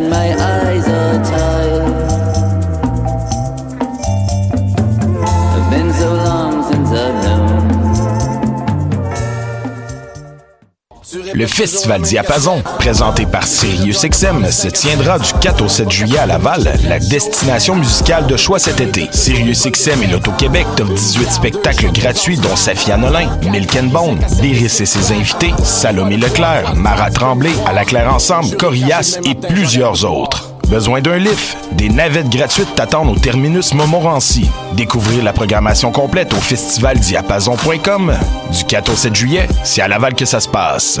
and my eyes are tired. Le Festival Diapason, présenté par SiriusXM, se tiendra du 4 au 7 juillet à Laval, la destination musicale de choix cet été. SiriusXM et l'Auto-Québec t'offrent 18 spectacles gratuits dont Safia Nolin, Milk Bone, Lyris et ses invités, Salomé Leclerc, Mara Tremblay, À la Claire Ensemble, Corias et plusieurs autres. Besoin d'un lift? Des navettes gratuites t'attendent au terminus Montmorency. Découvrir la programmation complète au festivaldiapason.com. Du 4 au 7 juillet, c'est à Laval que ça se passe.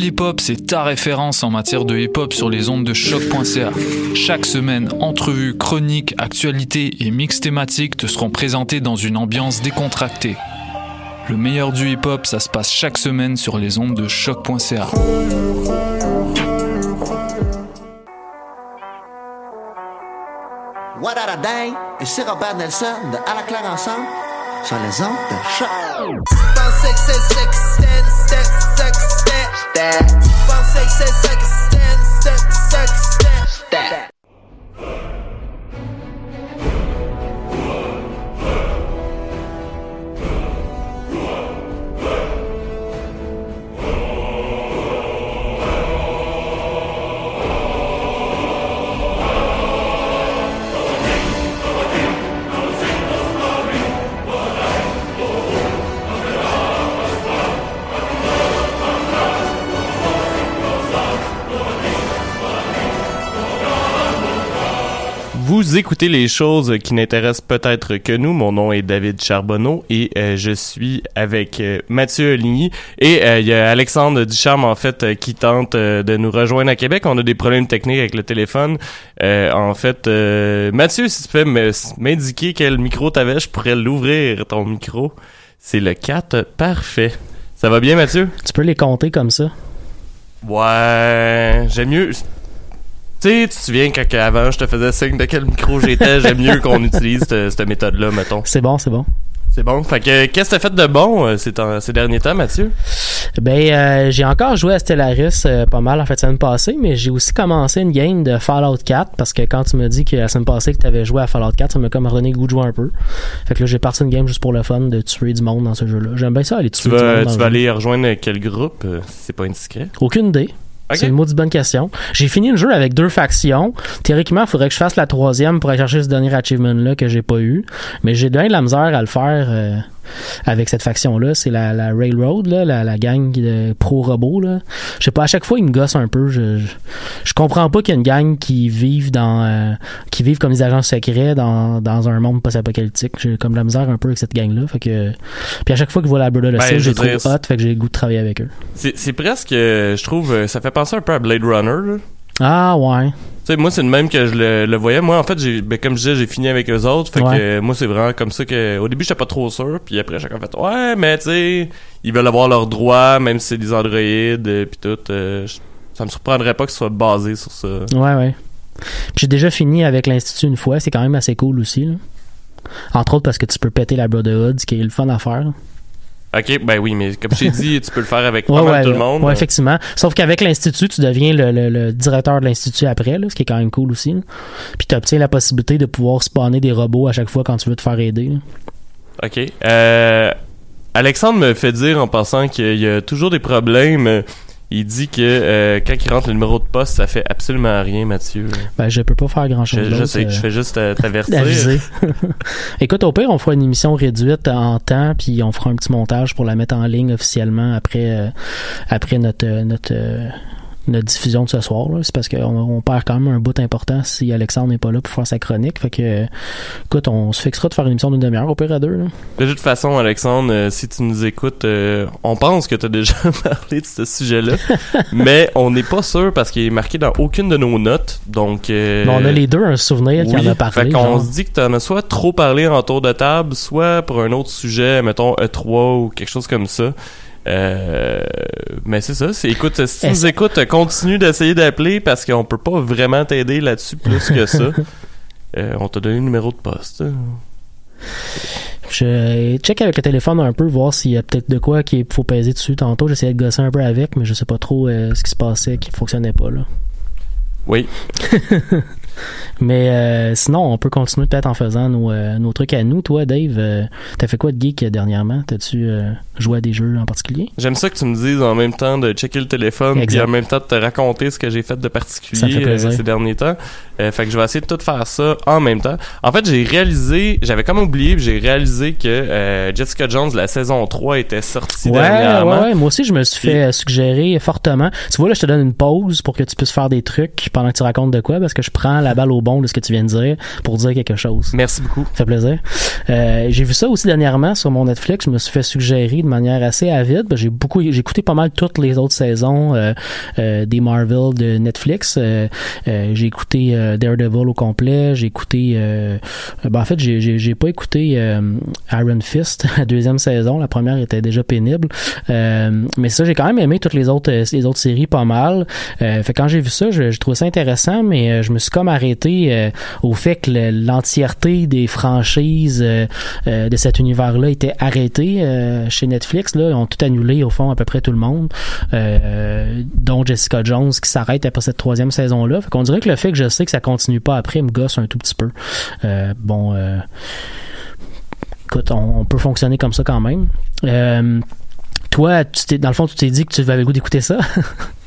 Pool Hip Hop, c'est ta référence en matière de hip hop sur les ondes de choc.ca. Chaque semaine, entrevues, chroniques, actualités et mix thématiques te seront présentés dans une ambiance décontractée. Le meilleur du hip hop, ça se passe chaque semaine sur les ondes de choc.ca. What a Day et c'est Robert Nelson de À la claire ensemble sur les ondes de choc. stat. Five, six, six, six, stat, Vous écoutez les choses qui n'intéressent peut-être que nous. Mon nom est David Charbonneau et euh, je suis avec euh, Mathieu Ligny et euh, il y a Alexandre Ducharme en fait qui tente de nous rejoindre à Québec. On a des problèmes techniques avec le téléphone. En fait, Mathieu, si tu peux m'indiquer quel micro t'avais, je pourrais l'ouvrir ton micro. C'est le 4, parfait. Ça va bien Mathieu? Tu peux les compter comme ça. Ouais, j'aime mieux. Tu sais, tu te souviens quand avant je te faisais signe de quel micro j'étais, j'aime mieux qu'on utilise cette, cette méthode-là, mettons. C'est bon, c'est bon. C'est bon? Fait que qu'est-ce que t'as fait de bon euh, ces, temps- ces derniers temps, Mathieu? Ben, euh, j'ai encore joué à Stellaris euh, pas mal en fait la semaine passée, mais j'ai aussi commencé une game de Fallout 4 parce que quand tu me dis que la semaine passée que tu avais joué à Fallout 4, ça m'a comme redonné le goût de jouer un peu. Fait que là, j'ai parti une game juste pour le fun de tuer du monde dans ce jeu-là. J'aime bien ça, aller tuer Tu du monde. vas, dans tu vas aller rejoindre quel groupe? si c'est pas indiscret? Aucune idée. C'est une maudite bonne question. J'ai fini le jeu avec deux factions. Théoriquement, il faudrait que je fasse la troisième pour aller chercher ce dernier achievement-là que j'ai pas eu. Mais j'ai de la misère à le faire euh, avec cette faction-là. C'est la, la Railroad, là, la, la gang de pro-robots. là. Je sais pas, à chaque fois, ils me gossent un peu. Je, je, je comprends pas qu'il y a une gang qui vivent dans euh, qui vivent comme des agents secrets dans, dans un monde post-apocalyptique. J'ai comme de la misère un peu avec cette gang-là. Fait que... Puis à chaque fois que je vois la Brother Ben, je trop dire, hot. Fait que j'ai le goût de travailler avec eux. C'est presque, euh, je trouve, euh, ça fait penser un peu à Blade Runner. là. Ah ouais. Sais, moi, c'est le même que je le, le voyais. Moi, en fait, j'ai, ben, comme je disais, j'ai fini avec eux autres. Fait Ouais. que euh, moi, c'est vraiment comme ça que, au début, j'étais pas trop sûr. Puis après, chacun fait, ouais, mais tu sais, ils veulent avoir leurs droits, même si c'est des androïdes, euh, puis tout. euh, ça me surprendrait pas que ce soit basé sur ça. Ouais, ouais. Puis j'ai déjà fini avec l'Institut une fois, c'est quand même assez cool aussi. Là. Entre autres parce que tu peux péter la Brotherhood, ce qui est le fun à faire. Ok, ben oui, mais comme je t'ai dit, tu peux le faire avec Ouais, pas mal ouais, tout le monde. ouais, effectivement. Sauf qu'avec l'Institut, tu deviens le, le- le directeur de l'Institut après, là, ce qui est quand même cool aussi. là. Puis tu obtiens la possibilité de pouvoir spawner des robots à chaque fois quand tu veux te faire aider. là. OK. Euh, Alexandre me fait dire en passant qu'il y a toujours des problèmes. Euh, Il dit que euh, quand il rentre le numéro de poste, ça fait absolument rien, Mathieu. Ben, je peux pas faire grand chose. Je, je sais, je fais juste euh, t'avertir. Écoute, au pire, on fera une émission réduite en temps, puis on fera un petit montage pour la mettre en ligne officiellement après, euh, après notre, euh, notre, euh, notre diffusion de ce soir. C'est parce qu'on on perd quand même un bout important si Alexandre n'est pas là pour faire sa chronique. Fait que, écoute, on se fixera de faire une émission d'une demi-heure au pire à deux. Là. De toute façon, Alexandre, euh, si tu nous écoutes, euh, on pense que tu as déjà parlé de ce sujet-là, mais on n'est pas sûr parce qu'il est marqué dans aucune de nos notes. Donc, euh, Mais on a les deux un souvenir qu'il oui, en a parlé. Fait qu'on se dit que t'en as soit trop parlé en tour de table, soit pour un autre sujet, mettons E3 ou quelque chose comme ça. Euh, mais c'est ça. C'est, écoute, si tu nous écoutes, continue d'essayer d'appeler parce qu'on peut pas vraiment t'aider là-dessus plus que ça. Euh, on t'a donné le numéro de poste. Je check avec le téléphone un peu, voir s'il y a peut-être de quoi qu'il faut peser dessus. Tantôt, j'essayais de gosser un peu avec, mais je sais pas trop euh, ce qui se passait, qui fonctionnait pas. là. Oui. Mais euh, sinon, on peut continuer peut-être en faisant nos, euh, nos trucs à nous. Toi, Dave, euh, t'as fait quoi de geek dernièrement? T'as-tu joué à des jeux en particulier? J'aime ça que tu me dises en même temps de checker le téléphone Exact. en même temps de te raconter ce que j'ai fait de particulier fait ces derniers temps. Fait que je vais essayer de tout faire ça en même temps. En fait, j'ai réalisé, j'avais comme oublié, j'ai réalisé que Jessica Jones, la saison 3 était sortie Ouais, dernièrement. ouais. Moi aussi, je me suis fait suggérer fortement. Tu vois, là, je te donne une pause pour que tu puisses faire des trucs pendant que tu racontes de quoi, parce que je prends la balle au bon de ce que tu viens de dire pour dire quelque chose. Merci beaucoup. Ça fait plaisir. Euh, j'ai vu ça aussi dernièrement sur mon Netflix. Je me suis fait suggérer de manière assez avide. Ben, J'ai beaucoup, j'ai écouté pas mal toutes les autres saisons euh, euh, des Marvel de Netflix. J'ai écouté Daredevil au complet. J'ai écouté, ben, en fait, j'ai, j'ai, j'ai pas écouté Iron Fist la deuxième saison. La première était déjà pénible. Mais ça, j'ai quand même aimé toutes les autres, les autres séries pas mal. Fait quand j'ai vu ça, je, je trouvais ça intéressant, mais je me suis comme arrêté euh, au fait que le- l'entièreté des franchises euh, euh, de cet univers-là était arrêtée chez Netflix. Là, ils ont tout annulé au fond à peu près tout le monde, dont Jessica Jones qui s'arrête après cette troisième saison-là. Fait qu'on dirait que le fait que je sais que ça continue pas après me gosse un tout petit peu. Bon, écoute, on, peut fonctionner comme ça quand même. Toi, dans le fond, tu t'es dit que tu avais le goût d'écouter ça?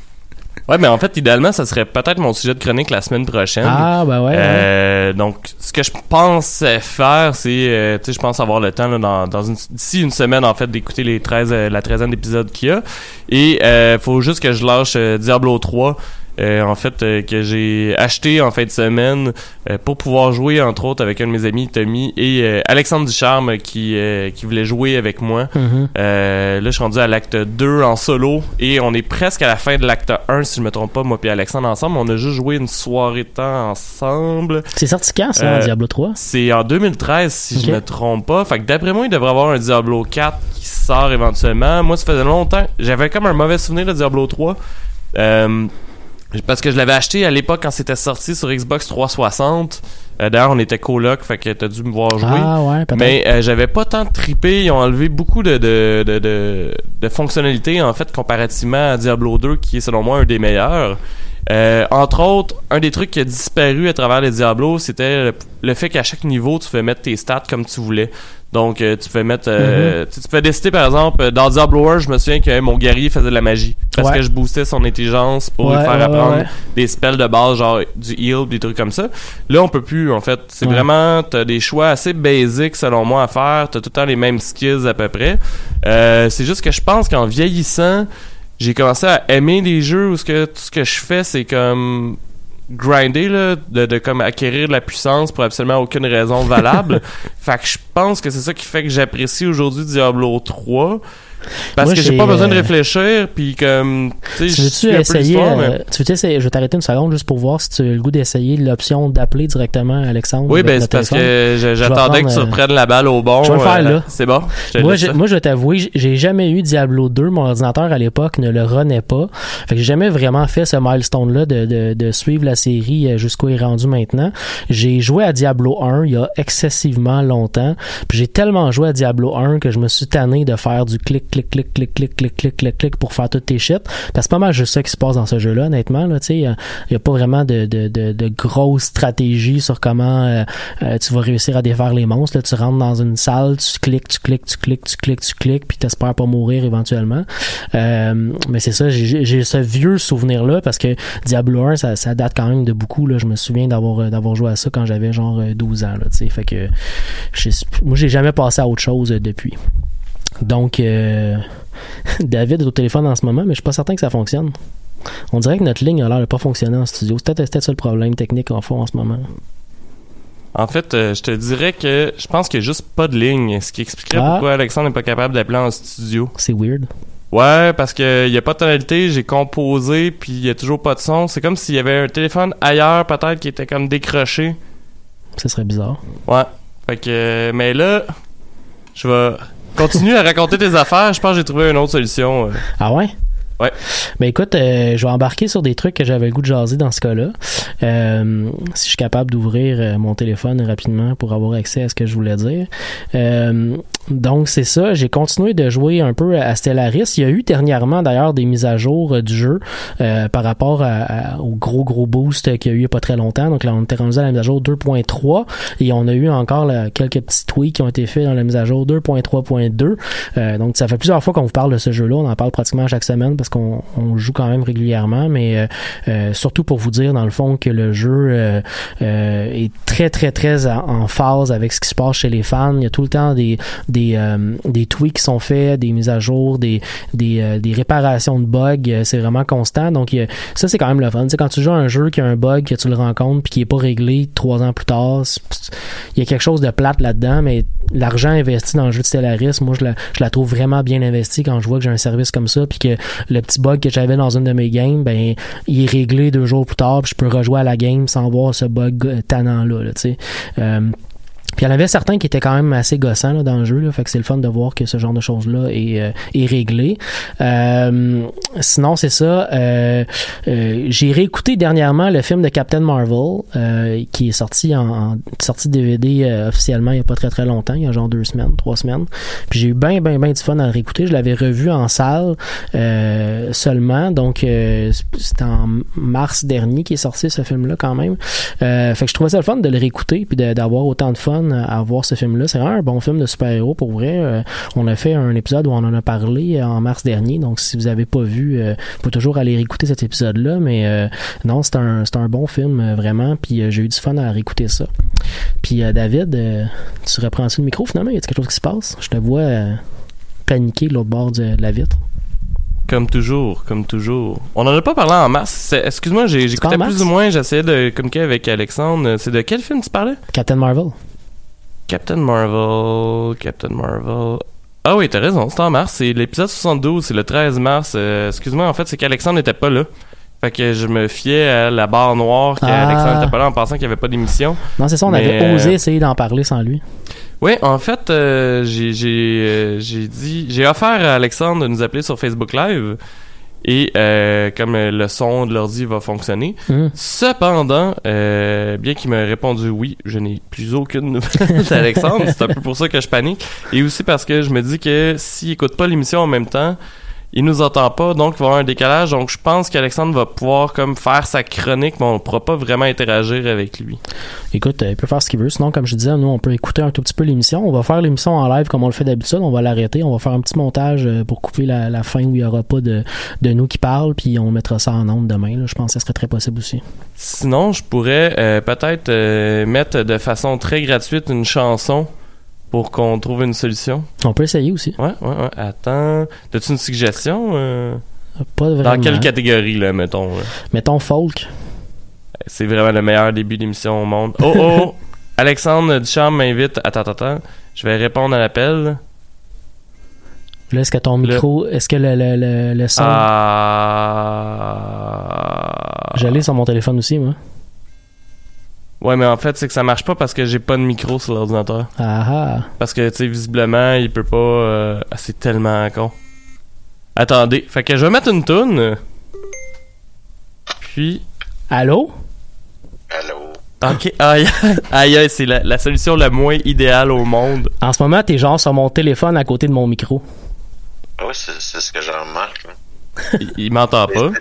Ouais, mais en fait, idéalement, ça serait peut-être mon sujet de chronique la semaine prochaine. ah, ben ouais. ouais. Euh, donc, ce que je pense faire, c'est, euh, tu sais, je pense avoir le temps là, dans, dans une, d'ici une semaine en fait d'écouter les 13, euh, la treizaine d'épisodes qu'il y a. Et euh, faut juste que je lâche euh, Diablo 3. Euh, en fait, euh, que j'ai acheté en fin de semaine euh, pour pouvoir jouer entre autres avec un de mes amis Tommy et Alexandre Ducharme qui qui voulait jouer avec moi. Mhm. Euh, là, je suis rendu à l'acte 2 en solo et on est presque à la fin de l'acte 1 si je me trompe pas, moi et Alexandre ensemble. On a juste joué une soirée de temps ensemble. C'est sorti quand, ça, en Diablo 3? C'est en 2013 si Ok. je me trompe pas. Fait que d'après moi, il devrait avoir un Diablo 4 qui sort éventuellement. Moi, ça faisait longtemps. J'avais comme un mauvais souvenir de Diablo 3. Euh, parce que je l'avais acheté à l'époque quand c'était sorti sur Xbox 360. Euh, D'ailleurs, on était coloc, fait que t'as dû me voir jouer. Ah, ouais. Mais euh, j'avais pas tant trippé. Ils ont enlevé beaucoup de, de, de, de, de fonctionnalités, en fait, comparativement à Diablo 2, qui est selon moi un des meilleurs. Euh, entre autres, un des trucs qui a disparu à travers les Diablo, c'était le, le fait qu'à chaque niveau, tu fais mettre tes stats comme tu voulais. Donc, euh, tu peux mettre, euh, tu, tu peux décider, par exemple, euh, dans Diablo 1, je me souviens que mon guerrier faisait de la magie. Parce Ouais. que je boostais son intelligence pour lui faire apprendre ouais. des spells de base, genre du heal, des trucs comme ça. Là, on peut plus, en fait. C'est vraiment, t'as des choix assez basiques, selon moi, à faire. T'as tout le temps les mêmes skills, à peu près. Euh, c'est juste que je pense qu'en vieillissant, j'ai commencé à aimer des jeux où ce que, tout ce que je fais, c'est comme grinder là, de, de comme acquérir de la puissance pour absolument aucune raison valable. fait que je pense que c'est ça qui fait que j'apprécie aujourd'hui Diablo 3. Parce Moi, que j'ai pas besoin de euh, réfléchir, puis comme, tu veux-tu essayer, l'histoire, mais- euh, tu veux essayer, je vais t'arrêter une seconde juste pour voir si tu as le goût d'essayer l'option d'appeler directement Alexandre. Oui, ben c'est parce que j'attendais que tu euh, reprennes la balle au bon. je vais le faire, euh, là. C'est bon? Moi, moi, je vais t'avouer, j'ai jamais eu Diablo 2. Mon ordinateur à l'époque ne le runait pas. Fait que j'ai jamais vraiment fait ce milestone-là de, de, de suivre la série euh, jusqu'où il est rendu maintenant. J'ai joué à Diablo 1 il y a excessivement longtemps. Puis j'ai tellement joué à Diablo 1 que je me suis tanné de faire du clic, clic, clic, clic, clic, clic, clic, clic, clic pour faire toutes tes shit. C'est pas mal juste ça qui se passe dans ce jeu-là, honnêtement. Là, il y a pas vraiment de, de, de, de grosse stratégie sur comment euh, euh, tu vas réussir à défaire les monstres. Là, tu rentres dans une salle, tu cliques, tu cliques, tu cliques, tu cliques, tu cliques, puis t'espères pas mourir éventuellement. Euh, mais c'est ça, j'ai ce vieux souvenir-là parce que Diablo 1, ça, ça date quand même de beaucoup. Là. Je me souviens d'avoir euh, d'avoir joué à ça quand j'avais genre euh, 12 ans. Là, fait que moi, j'ai jamais passé à autre chose euh, depuis. Donc, euh, David est au téléphone en ce moment, mais je suis pas certain que ça fonctionne. On dirait que notre ligne a l'air de pas fonctionner en studio. C'est peut-être peut-être ça le problème technique en fond en ce moment. En fait, euh, je te dirais que je pense qu'il y a juste pas de ligne, ce qui expliquerait Ah. pourquoi Alexandre n'est pas capable d'appeler en studio. C'est weird. Ouais, parce que y a pas de tonalité, j'ai composé, puis il y a toujours pas de son. C'est comme s'il y avait un téléphone ailleurs, peut-être, qui était comme décroché. Ce serait bizarre. Ouais. Fait que, euh, mais là, je vais continuer à raconter tes affaires. Je pense que j'ai trouvé une autre solution. euh. Ah ouais? Ouais. Ben écoute, euh, je vais embarquer sur des trucs que j'avais le goût de jaser dans ce cas-là. Euh, si je suis capable d'ouvrir euh, mon téléphone rapidement pour avoir accès à ce que je voulais dire. Euh, donc c'est ça, j'ai continué de jouer un peu à Stellaris. Il y a eu dernièrement d'ailleurs des mises à jour euh, du jeu euh, par rapport à- à- au gros gros boost qu'il y a eu il y a pas très longtemps. Donc là on était rendu à la mise à jour 2.3 et on a eu encore quelques petits tweaks qui ont été faits dans la mise à jour 2.3.2. Euh, donc ça fait plusieurs fois qu'on vous parle de ce jeu-là. On en parle pratiquement chaque semaine parce qu'on on joue quand même régulièrement, mais euh, euh, surtout pour vous dire dans le fond que le jeu euh, euh, est très très très en, phase avec ce qui se passe chez les fans. Il y a tout le temps des des, euh, des tweaks qui sont faits, des mises à jour, des des, euh, des réparations de bugs. C'est vraiment constant. Donc a- ça c'est quand même le fun. Sais, quand tu joues à un jeu qui a un bug que tu le rencontres puis qui est pas réglé trois ans plus tard, c'est- il y a quelque chose de plate là-dedans, mais l'argent investi dans le jeu de Stellaris, moi je la, je la trouve vraiment bien investi quand je vois que j'ai un service comme ça puis que le petit bug que j'avais dans une de mes games, ben il est réglé deux jours plus tard puis je peux rejouer à la game sans voir ce bug euh, tannant là, là tu sais. Puis il y en avait certains qui étaient quand même assez gossants là, dans le jeu, là, fait que c'est le fun de voir que ce genre de choses-là est, euh, est réglé. Euh, sinon, c'est ça. euh, euh, J'ai réécouté dernièrement le film de Captain Marvel euh, qui est sorti en, sortie DVD euh, officiellement il y a pas très très longtemps, il y a genre deux semaines, trois semaines. Puis j'ai eu bien bien bien du fun à le réécouter. Je l'avais revu en salle seulement, donc c'était en mars dernier qui est sorti ce film-là quand même. Fait que je trouvais ça le fun de le réécouter puis d'avoir autant de fun à voir ce film-là. C'est vraiment un bon film de super-héros pour vrai. Euh, on a fait un épisode où on en a parlé euh, en mars dernier, donc si vous avez pas vu, euh, vous pouvez toujours aller réécouter cet épisode-là. Mais euh, non, c'est un, c'est un bon film vraiment. Puis j'ai eu du fun à réécouter ça. Puis David, tu reprends-tu le micro finalement? Y a quelque chose qui se passe? Je te vois paniquer de l'autre bord de, de la vitre. Comme toujours, comme toujours. On en a pas parlé en mars. Excuse-moi, j'écoutais plus ou moins, j'essayais de communiquer avec Alexandre. C'est de quel film tu parlais? Captain Marvel. Captain Marvel, Captain Marvel. Ah oui, t'as raison, c'est en mars. C'est l'épisode 72, c'est le 13 mars. Euh, Excuse-moi, en fait, c'est qu'Alexandre n'était pas là. Fait que je me fiais à la barre noire qu'Alexandre Ah. n'était pas là en pensant qu'il n'y avait pas d'émission. Non, c'est ça, on Mais, avait euh, osé essayer d'en parler sans lui. Oui, en fait, euh, euh, j'ai dit j'ai offert à Alexandre de nous appeler sur Facebook Live et euh, comme euh, le son de l'ordi va fonctionner. Hum. Cependant, euh, bien qu'il m'ait répondu oui, je n'ai plus aucune nouvelle d'Alexandre. C'est un peu pour ça que je panique et aussi parce que je me dis que s'il écoute pas l'émission en même temps, il nous entend pas, donc il va y avoir un décalage. Donc je pense qu'Alexandre va pouvoir comme faire sa chronique, mais on ne pourra pas vraiment interagir avec lui. Écoute, euh, il peut faire ce qu'il veut. Sinon, comme je disais, nous, on peut écouter un tout petit peu l'émission. On va faire l'émission en live comme on le fait d'habitude. On va l'arrêter. On va faire un petit montage euh, pour couper la, la fin où il n'y aura pas de, de nous qui parlent. Puis on mettra ça en ondes demain. là. Je pense que ça serait très possible aussi. Sinon, je pourrais euh, peut-être euh, mettre de façon très gratuite une chanson pour qu'on trouve une solution? On peut essayer aussi. Ouais, ouais, ouais. Attends. As-tu une suggestion? euh? Pas vraiment. Dans quelle catégorie, là, mettons? là? Mettons folk. C'est vraiment le meilleur début d'émission au monde. Oh, oh! Alexandre Duchamp m'invite. Attends, attends, attends. Je vais répondre à l'appel. Là, est-ce que ton micro, est-ce que le, le, le, le son? Ah... J'allais sur mon téléphone aussi, moi. Ouais, mais en fait, c'est que ça marche pas parce que j'ai pas de micro sur l'ordinateur. Ah ah. Parce que, tu sais, visiblement, il peut pas... euh, ah, c'est tellement con. Attendez. Fait que je vais mettre une toune. Puis... Allô? Ok, aïe, aïe, aïe, c'est la, la solution la moins idéale au monde. En ce moment, t'es genre sur mon téléphone à côté de mon micro. Ah oui, c'est c'est ce que j'en remarque. là. Il, il m'entend pas. Euh,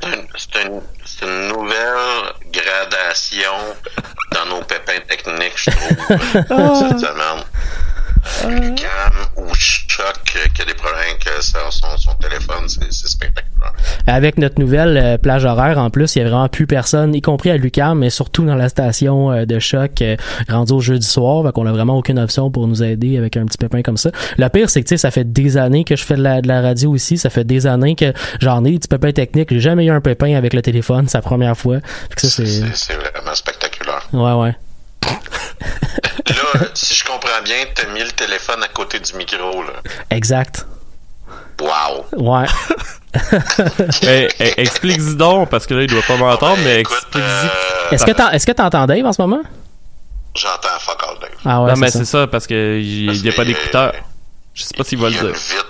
C'est un- c'est une, c'est une nouvelle gradation dans nos pépins techniques, je trouve, cette semaine. Cam ou Choc euh, qui a des problèmes avec son, son, son téléphone, c'est spectaculaire. Avec notre nouvelle euh, plage horaire, en plus, il y a vraiment plus personne, y compris à Lucam, mais surtout dans la station euh, de choc euh, rendue au jeudi soir. Fait qu'on a vraiment aucune option pour nous aider avec un petit pépin comme ça. Le pire, c'est que, tu sais, ça fait des années que je fais de la, de la radio ici. Ça fait des années que j'en ai des petits pépins techniques. J'ai jamais eu un pépin avec le téléphone. C'est la première fois. Que c'est vraiment spectaculaire. Ouais, ouais. Si je comprends bien, t'as mis le téléphone à côté du micro, là. Exact. Wow! Ouais. Mais eh, explique-y donc, parce que là, il doit pas m'entendre, mais explique-y. euh, Est-ce que t'en- est-ce que t'entends Dave en ce moment? j'entends fuck all Dave. Ah ouais, non, mais c'est c'est ça. ça, parce que il Parce y a pas d'écouteur. Je sais pas s'il va le dire. vite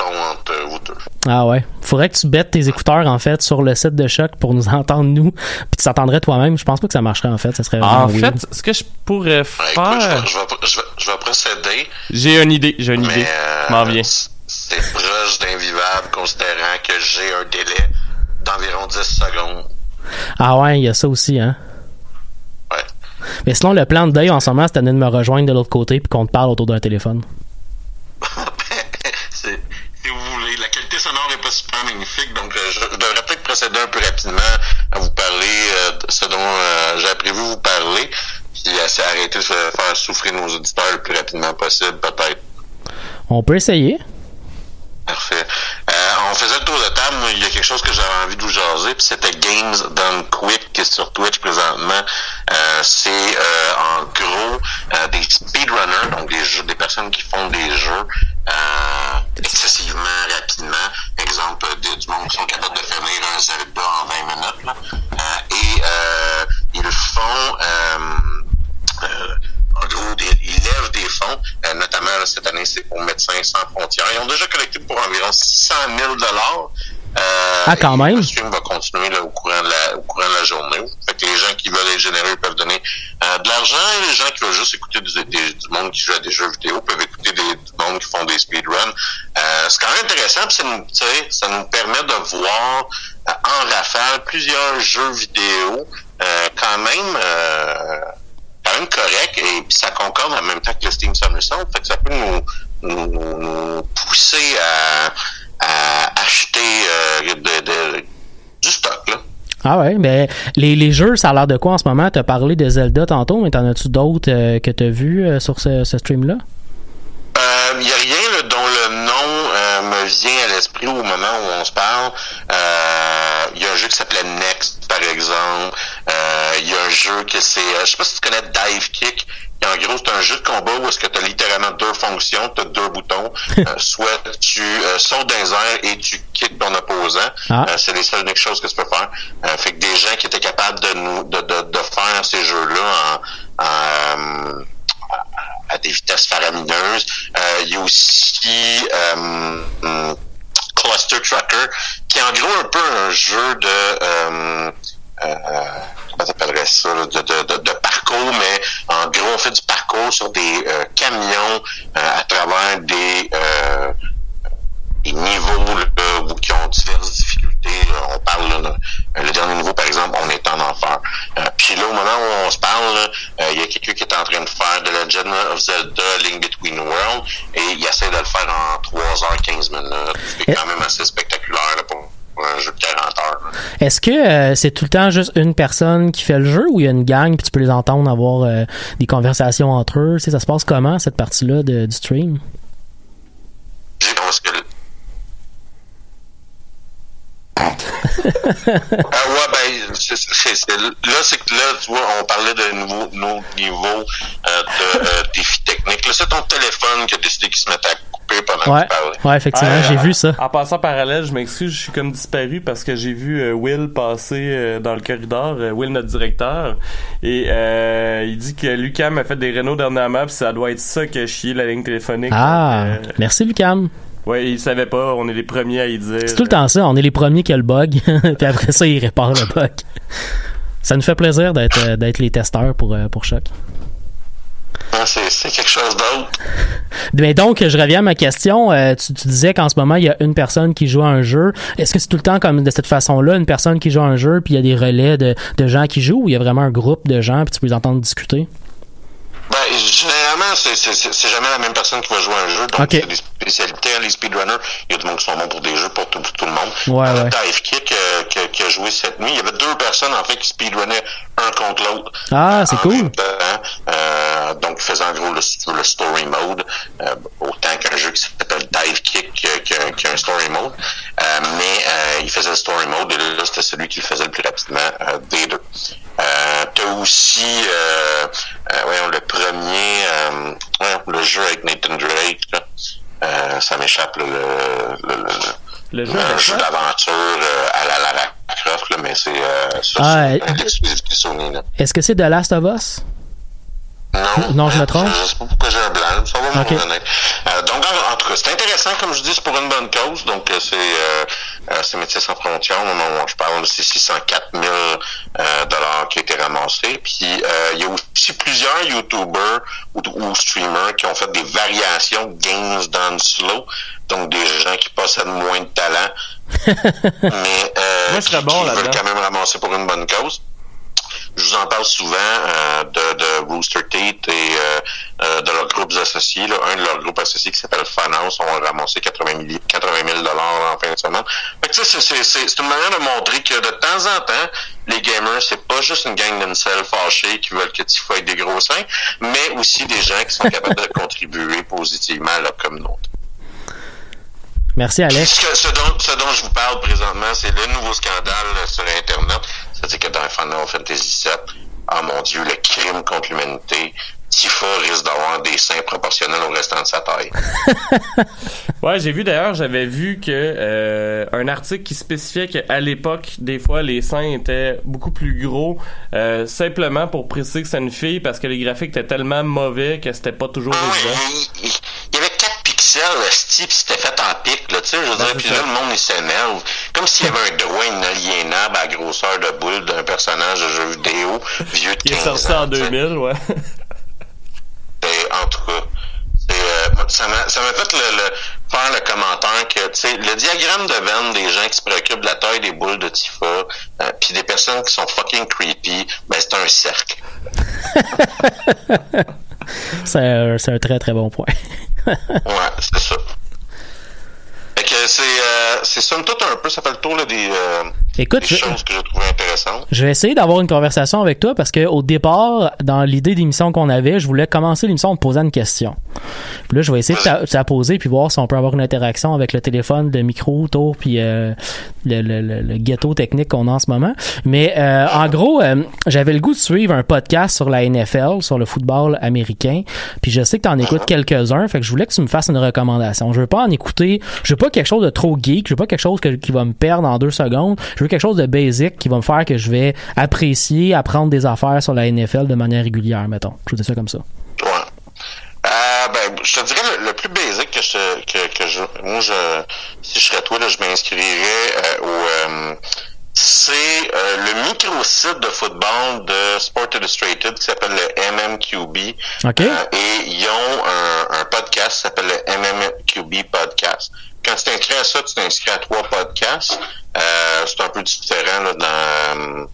euh, par son entre vous deux. Ah ouais. Faudrait que tu bêtes tes écouteurs, en fait, sur le site de choc pour nous entendre, nous. Puis tu t'entendrais toi-même. Je pense pas que ça marcherait, en fait. Ça serait vraiment En weird. fait, ce que je pourrais Ouais, écoute, je, vais, faire... je, vais, je, vais, je vais procéder, J'ai une idée, j'ai une mais idée. euh, M'en viens. c- c'est proche d'invivable considérant que j'ai un délai d'environ 10 secondes. Ah ouais, il y a ça aussi, hein. Ouais. Mais sinon, le plan de Dave en ce moment, c'était de me rejoindre de l'autre côté puis qu'on te parle autour d'un téléphone. C'est- si vous voulez, la qualité sonore n'est pas super magnifique, donc euh, je, je devrais peut-être procéder un peu rapidement à vous parler euh, de ce dont euh, j'ai prévu vous parler, puis essayer d'arrêter de faire souffrir nos auditeurs le plus rapidement possible, peut-être. On peut essayer. Parfait. Euh, on faisait le tour de table. Il y a quelque chose que j'avais envie de vous jaser, puis c'était Games Done Quick qui est sur Twitch présentement. Euh, c'est euh, en gros des speedrunners, donc des jeux, des personnes qui font des jeux euh, excessivement rapidement. Exemple, du monde qui sont capables de finir un Zelda en 20 minutes. là. Euh, et euh, ils font euh, euh, en gros, ils lèvent des fonds, euh, notamment là, cette année, c'est pour Médecins sans frontières. Ils ont déjà collecté pour environ 600 000 dollars. Ah, quand même? Le stream va continuer là, au, courant de la, au courant de la journée. Fait que les gens qui veulent être généreux peuvent donner euh, de l'argent et les gens qui veulent juste écouter du, des- du monde qui joue à des jeux vidéo peuvent écouter des, du monde qui font des speedruns. Euh, c'est quand même intéressant, puis ça nous, ça nous permet de voir euh, en rafale plusieurs jeux vidéo euh, quand même euh, quand même correct et puis ça concorde en même temps que le Steam Summer Sale. Fait que ça peut nous, nous- nous pousser à, à acheter euh, de, de- du stock. Là. Ah ouais, mais les, les jeux, ça a l'air de quoi en ce moment? T'as parlé de Zelda tantôt, mais t'en as-tu d'autres euh, que t'as vu euh, sur ce, ce stream-là? Il n'y a rien là, dont le nom me vient à l'esprit au moment où on se parle. Il y a un jeu qui s'appelait Next, par exemple. Il y a un jeu que c'est... je sais pas si tu connais Dive Kick. En gros, c'est un jeu de combat où est-ce que tu as littéralement deux fonctions, tu as deux boutons. Euh, soit tu euh, sautes dans les airs et tu kicks ton opposant. Ah. Euh, c'est les seules choses que tu peux faire. Euh, fait que des gens qui étaient capables de nous de, de, de faire ces jeux-là en, en, à des vitesses faramineuses. Euh, il y a aussi euh, Cluster Trucker, qui est en gros un peu un jeu de euh, euh, comment t'appellerais ça, de, de, de, de parcours, mais en gros on fait du parcours sur des euh, camions euh, à travers des euh, des niveaux là, où qui ont diverses difficultés. là. on parle là, de- le dernier niveau, par exemple, on est en enfer. Euh, Puis là, au moment où on se parle, euh, il y a quelqu'un qui est en train de faire The Legend of Zelda Link Between Worlds et il essaie de le faire en 3h15 minutes. C'est quand même assez spectaculaire pour un jeu de 40 heures. là. Est-ce que euh, c'est tout le temps juste une personne qui fait le jeu ou il y a une gang puis tu peux les entendre avoir euh, des conversations entre eux? Tu sais, ça se passe comment cette partie-là du stream? Que Ah ouais, ben, là, c'est que là, tu vois, on parlait de nouveaux, nouveaux niveaux euh, de défis techniques. Là, c'est ton téléphone qui a décidé qu'il se mettait à pendant Ouais, que tu parlais. ouais, effectivement, j'ai en- vu ça. En passant parallèle, je m'excuse, je suis comme disparu parce que j'ai vu euh, Will passer euh, dans le corridor, euh, Will notre directeur, et euh, il dit que Lucam a fait des rénaux dernièrement, puis ça doit être ça qui a chié la ligne téléphonique. Ah, Euh, merci Lucam. ouais, il savait pas, on est les premiers à y dire. C'est tout le temps ça, on est les premiers qui a le bug, puis après ça, ils réparent le bug. Ça nous fait plaisir d'être d'être les testeurs pour, pour Choc. C'est c'est quelque chose d'autre. Mais donc, je reviens à ma question. Euh, tu, tu disais qu'en ce moment, il y a une personne qui joue à un jeu. Est-ce que c'est tout le temps comme de cette façon-là, une personne qui joue à un jeu, puis il y a des relais de, de gens qui jouent, ou il y a vraiment un groupe de gens, puis tu peux les entendre discuter? Généralement, c'est- c'est c'est- c'est jamais la même personne qui va jouer à un jeu. Donc, Ok. c'est des spécialités. Les speedrunners, il y a du monde qui sont bons pour des jeux pour tout, pour tout le monde. Ouais, Euh, ouais. Dive Kick euh, que- qui a joué cette nuit, il y avait deux personnes, en fait, qui speedrunnaient un contre l'autre. Ah, c'est en cool. Euh, donc, faisant en gros le, le story mode, euh, autant qu'un jeu qui s'appelle Dive Kick euh, qu'un story mode. Euh, mais euh, il faisait le story mode et là, c'était celui qui le faisait le plus rapidement euh, des deux. Euh, T'as aussi, euh, euh, voyons, le premier, euh, le jeu avec Nathan Drake, là. Euh, ça m'échappe, le, le, le, Le jeu un jeu d'aventure euh, à la Lara Croft, là, mais c'est euh, Ah, Sony. Est-ce que c'est The Last of Us? Non, Non, je me trompe? Je sais pas pourquoi j'ai un blanc. Ça va Ok. me revenir. Euh, donc, en, en tout cas, c'est intéressant, comme je dis, c'est pour une bonne cause. Donc, euh, c'est euh, euh, c'est Médecins sans frontières. Au moment où je parle, c'est 604 000 euh, dollars qui ont été ramassés. Puis, euh, il y a aussi plusieurs YouTubers ou, ou streamers qui ont fait des variations Games Done Slow. Donc, des gens qui possèdent moins de talent, mais euh, Moi, je serais qui- bon qui veulent quand même ramasser pour une bonne cause. Je vous en parle souvent euh, de, de Rooster Teeth et euh, euh, de leurs groupes associés. Là. Un de leurs groupes associés qui s'appelle Funhouse ont ramassé 80 000, 80 000 en fin de semaine. Fait que, c'est- c'est- c'est c'est une manière de montrer que de temps en temps, les gamers, c'est pas juste une gang d'incels fâchés qui veulent que tu fasses des gros seins, mais aussi des gens qui sont capables de contribuer positivement à leur communauté. Merci, Alex. Ce dont, ce dont je vous parle présentement, c'est le nouveau scandale euh, sur Internet. C'est-à-dire que dans Final Fantasy VII, oh mon Dieu, le crime contre l'humanité, Tifa risque d'avoir des seins proportionnels au restant de sa taille. Ouais, j'ai vu d'ailleurs, j'avais vu que euh, un article qui spécifiait qu'à l'époque, des fois, les seins étaient beaucoup plus gros, euh, simplement pour préciser que c'est une fille parce que les graphiques étaient tellement mauvais que c'était pas toujours Ah évident. Il, il- il y avait 4 pixels, le style, puis c'était fait en pic, là, tu sais, je veux Ben, dire, puis là, le monde, il s'énerve. Comme s'il y avait un droit inaliénable à la grosseur de boule d'un personnage de jeu vidéo vieux de Qui est 15 sorti ans, en tu sais. 2000, ouais. Et, en tout cas, euh, ça m'a ça m'a fait le, le- faire le commentaire que, tu sais, le diagramme de Venn des gens qui se préoccupent de la taille des boules de Tifa, euh, puis des personnes qui sont fucking creepy, ben c'est un cercle. C'est un, c'est un très très bon point. Ouais, c'est ça. Fait que c'est, euh, c'est somme toute un peu, ça fait le tour là, des, euh, Écoute, des je- choses que j'ai trouvées Je vais essayer d'avoir une conversation avec toi parce que au départ, dans l'idée d'émission qu'on avait, je voulais commencer l'émission en te posant une question. Puis là, je vais essayer de de la poser puis voir si on peut avoir une interaction avec le téléphone, le micro autour puis euh, le, le, le, le ghetto technique qu'on a en ce moment. Mais euh, en gros, euh, j'avais le goût de suivre un podcast sur la NFL, sur le football américain. Puis je sais que tu en écoutes quelques-uns, fait que je voulais que tu me fasses une recommandation. Je veux pas en écouter, je veux pas quelque chose de trop geek, je veux pas quelque chose que- qui va me perdre en deux secondes. Je veux quelque chose de basic qui va me faire que je vais apprécier, apprendre des affaires sur la NFL de manière régulière, mettons. Je dire ça comme ça. Ouais. Euh, ben, je te dirais le, le plus basique que je que, que je moi je si je serais toi là, je m'inscrirais euh, au euh, c'est le micro-site de football de Sport Illustrated qui s'appelle le MMQB. OK. Et ils ont un, un podcast qui s'appelle le MMQB Podcast. Quand tu t'inscris à ça, tu t'inscris à trois podcasts. Euh, c'est un peu différent là, dans,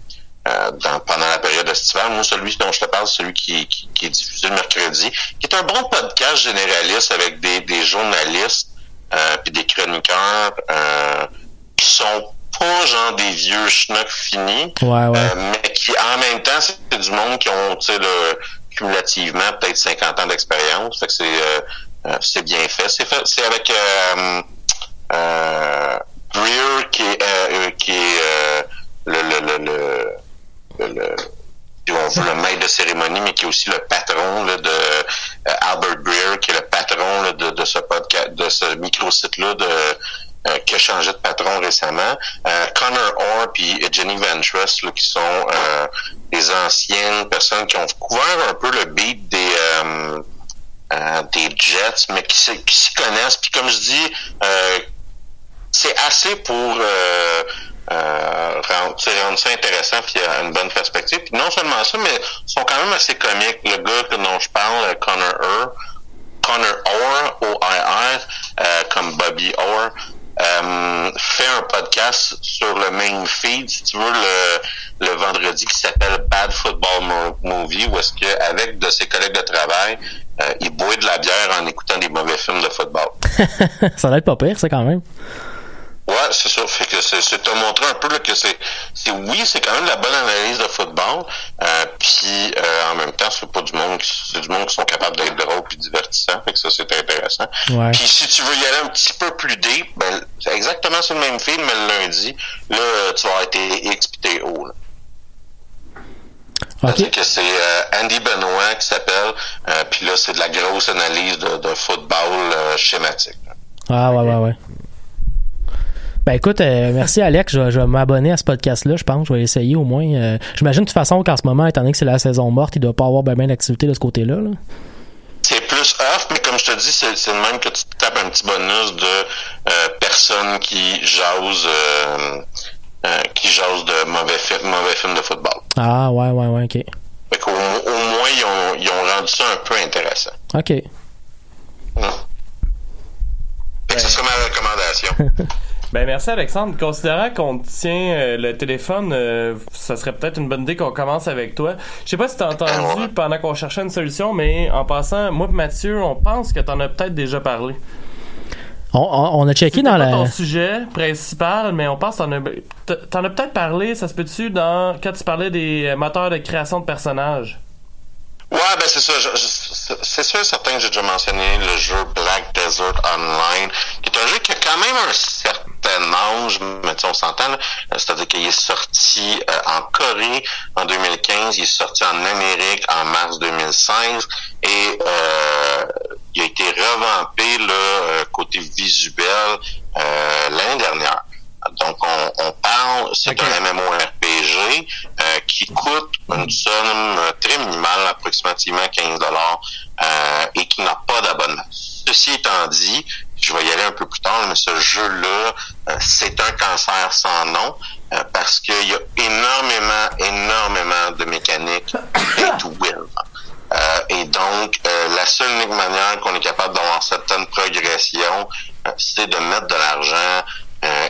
euh, dans, pendant la période estivale. Moi, celui dont je te parle, celui qui, qui, qui est diffusé le mercredi, qui est un bon podcast généraliste avec des, des journalistes euh, puis des chroniqueurs euh, qui sont pas genre des vieux schnocks finis, Ouais, ouais. euh, mais qui en même temps, c'est du monde qui ont, tu sais, cumulativement peut-être 50 ans d'expérience. Fait que c'est euh, c'est bien fait. C'est fait, c'est avec euh, Greer qui est, euh, euh, qui est euh, le, le, le, le, le, maître de cérémonie, mais qui est aussi le patron là, de euh, Albert Greer, qui est le patron là, de, de ce podcast, de ce micro-site-là de euh, qui a changé de patron récemment. Euh, Connor Orr puis Jenny Ventress, là, qui sont euh, des anciennes personnes qui ont couvert un peu le beat des euh, euh, des Jets, mais qui, s'y- connaissent. Puis comme je dis, euh, c'est assez pour euh, euh, rendre, ça intéressant puis il y a une bonne perspective. Non seulement ça, mais ils sont quand même assez comiques. Le gars dont je parle, euh, Connor Orr, Connor Orr, O-I-R, euh, comme Bobby Orr, euh, fait un podcast sur le main feed, si tu veux, le, le vendredi qui s'appelle Bad Football Mo- Movie, où est-ce que avec de ses collègues de travail, euh, il boit de la bière en écoutant des mauvais films de football. ça doit être pas pire, ça, quand même. Ouais, c'est ça. Fait que c'est, te montrer un peu là, que c'est, c'est oui, c'est quand même la bonne analyse de football. Euh, puis euh, en même temps, c'est pas du monde, qui- c'est du monde qui sont capables d'être drôle puis divertissant. Fait que ça, c'est intéressant. Puis si tu veux y aller un petit peu plus deep, ben c'est exactement sur le même film, mais le lundi, là, tu vas été X puis t'es haut. Là. Ok. C'est que c'est euh, Andy Benoit qui s'appelle. Puis là, c'est de la grosse analyse de, de football schématique. là. Ah, ouais, ouais, ouais. Ben écoute, euh, merci Alex, je, vais- je vais m'abonner à ce podcast-là, je pense, je vais essayer au moins. Euh, J'imagine de toute façon qu'en ce moment, étant donné que c'est la saison morte, il doit pas avoir ben, ben d'activité de ce côté-là. Là. C'est plus off, mais comme je te dis, c'est le même que tu tapes un petit bonus de euh, personnes qui jasent euh, euh, qui jasent de mauvais, fi- mauvais films de football. Ah, ouais, ouais, ouais, ok. Fait qu'au au moins, ils ont, ils ont rendu ça un peu intéressant. Ok. Hum. Fait que ce serait ma recommandation. Ben merci Alexandre. Considérant qu'on tient euh, le téléphone, euh, ça serait peut-être une bonne idée qu'on commence avec toi. Je sais pas si t'as entendu pendant qu'on cherchait une solution, mais en passant, moi et Mathieu, on pense que t'en as peut-être déjà parlé. On, on, on a checké dans pas la. ton sujet principal, mais on pense que t'en as, t'en as peut-être parlé, ça se peut-tu, dans quand tu parlais des euh, moteurs de création de personnages? Ouais, ben c'est je- c'est sûr, certain que j'ai déjà mentionné le jeu Black Desert Online, qui est un jeu qui a quand même un certain âge, mais tu sais, on s'entend, là. c'est-à-dire qu'il est sorti euh, en Corée en 2015, il est sorti en Amérique en mars 2016, et euh, il a été revampé là, euh, côté visuel euh, l'année dernière. Donc, on, on parle, c'est un MMORPG euh, qui coûte une somme euh, très minimale, approximativement 15 dollars, euh, et qui n'a pas d'abonnement. Ceci étant dit, je vais y aller un peu plus tard, mais ce jeu-là, euh, c'est un cancer sans nom, euh, parce qu'il y a énormément, énormément de mécaniques pay to win. Euh, et donc, la seule unique manière qu'on est capable d'avoir certaines progressions, c'est de mettre de l'argent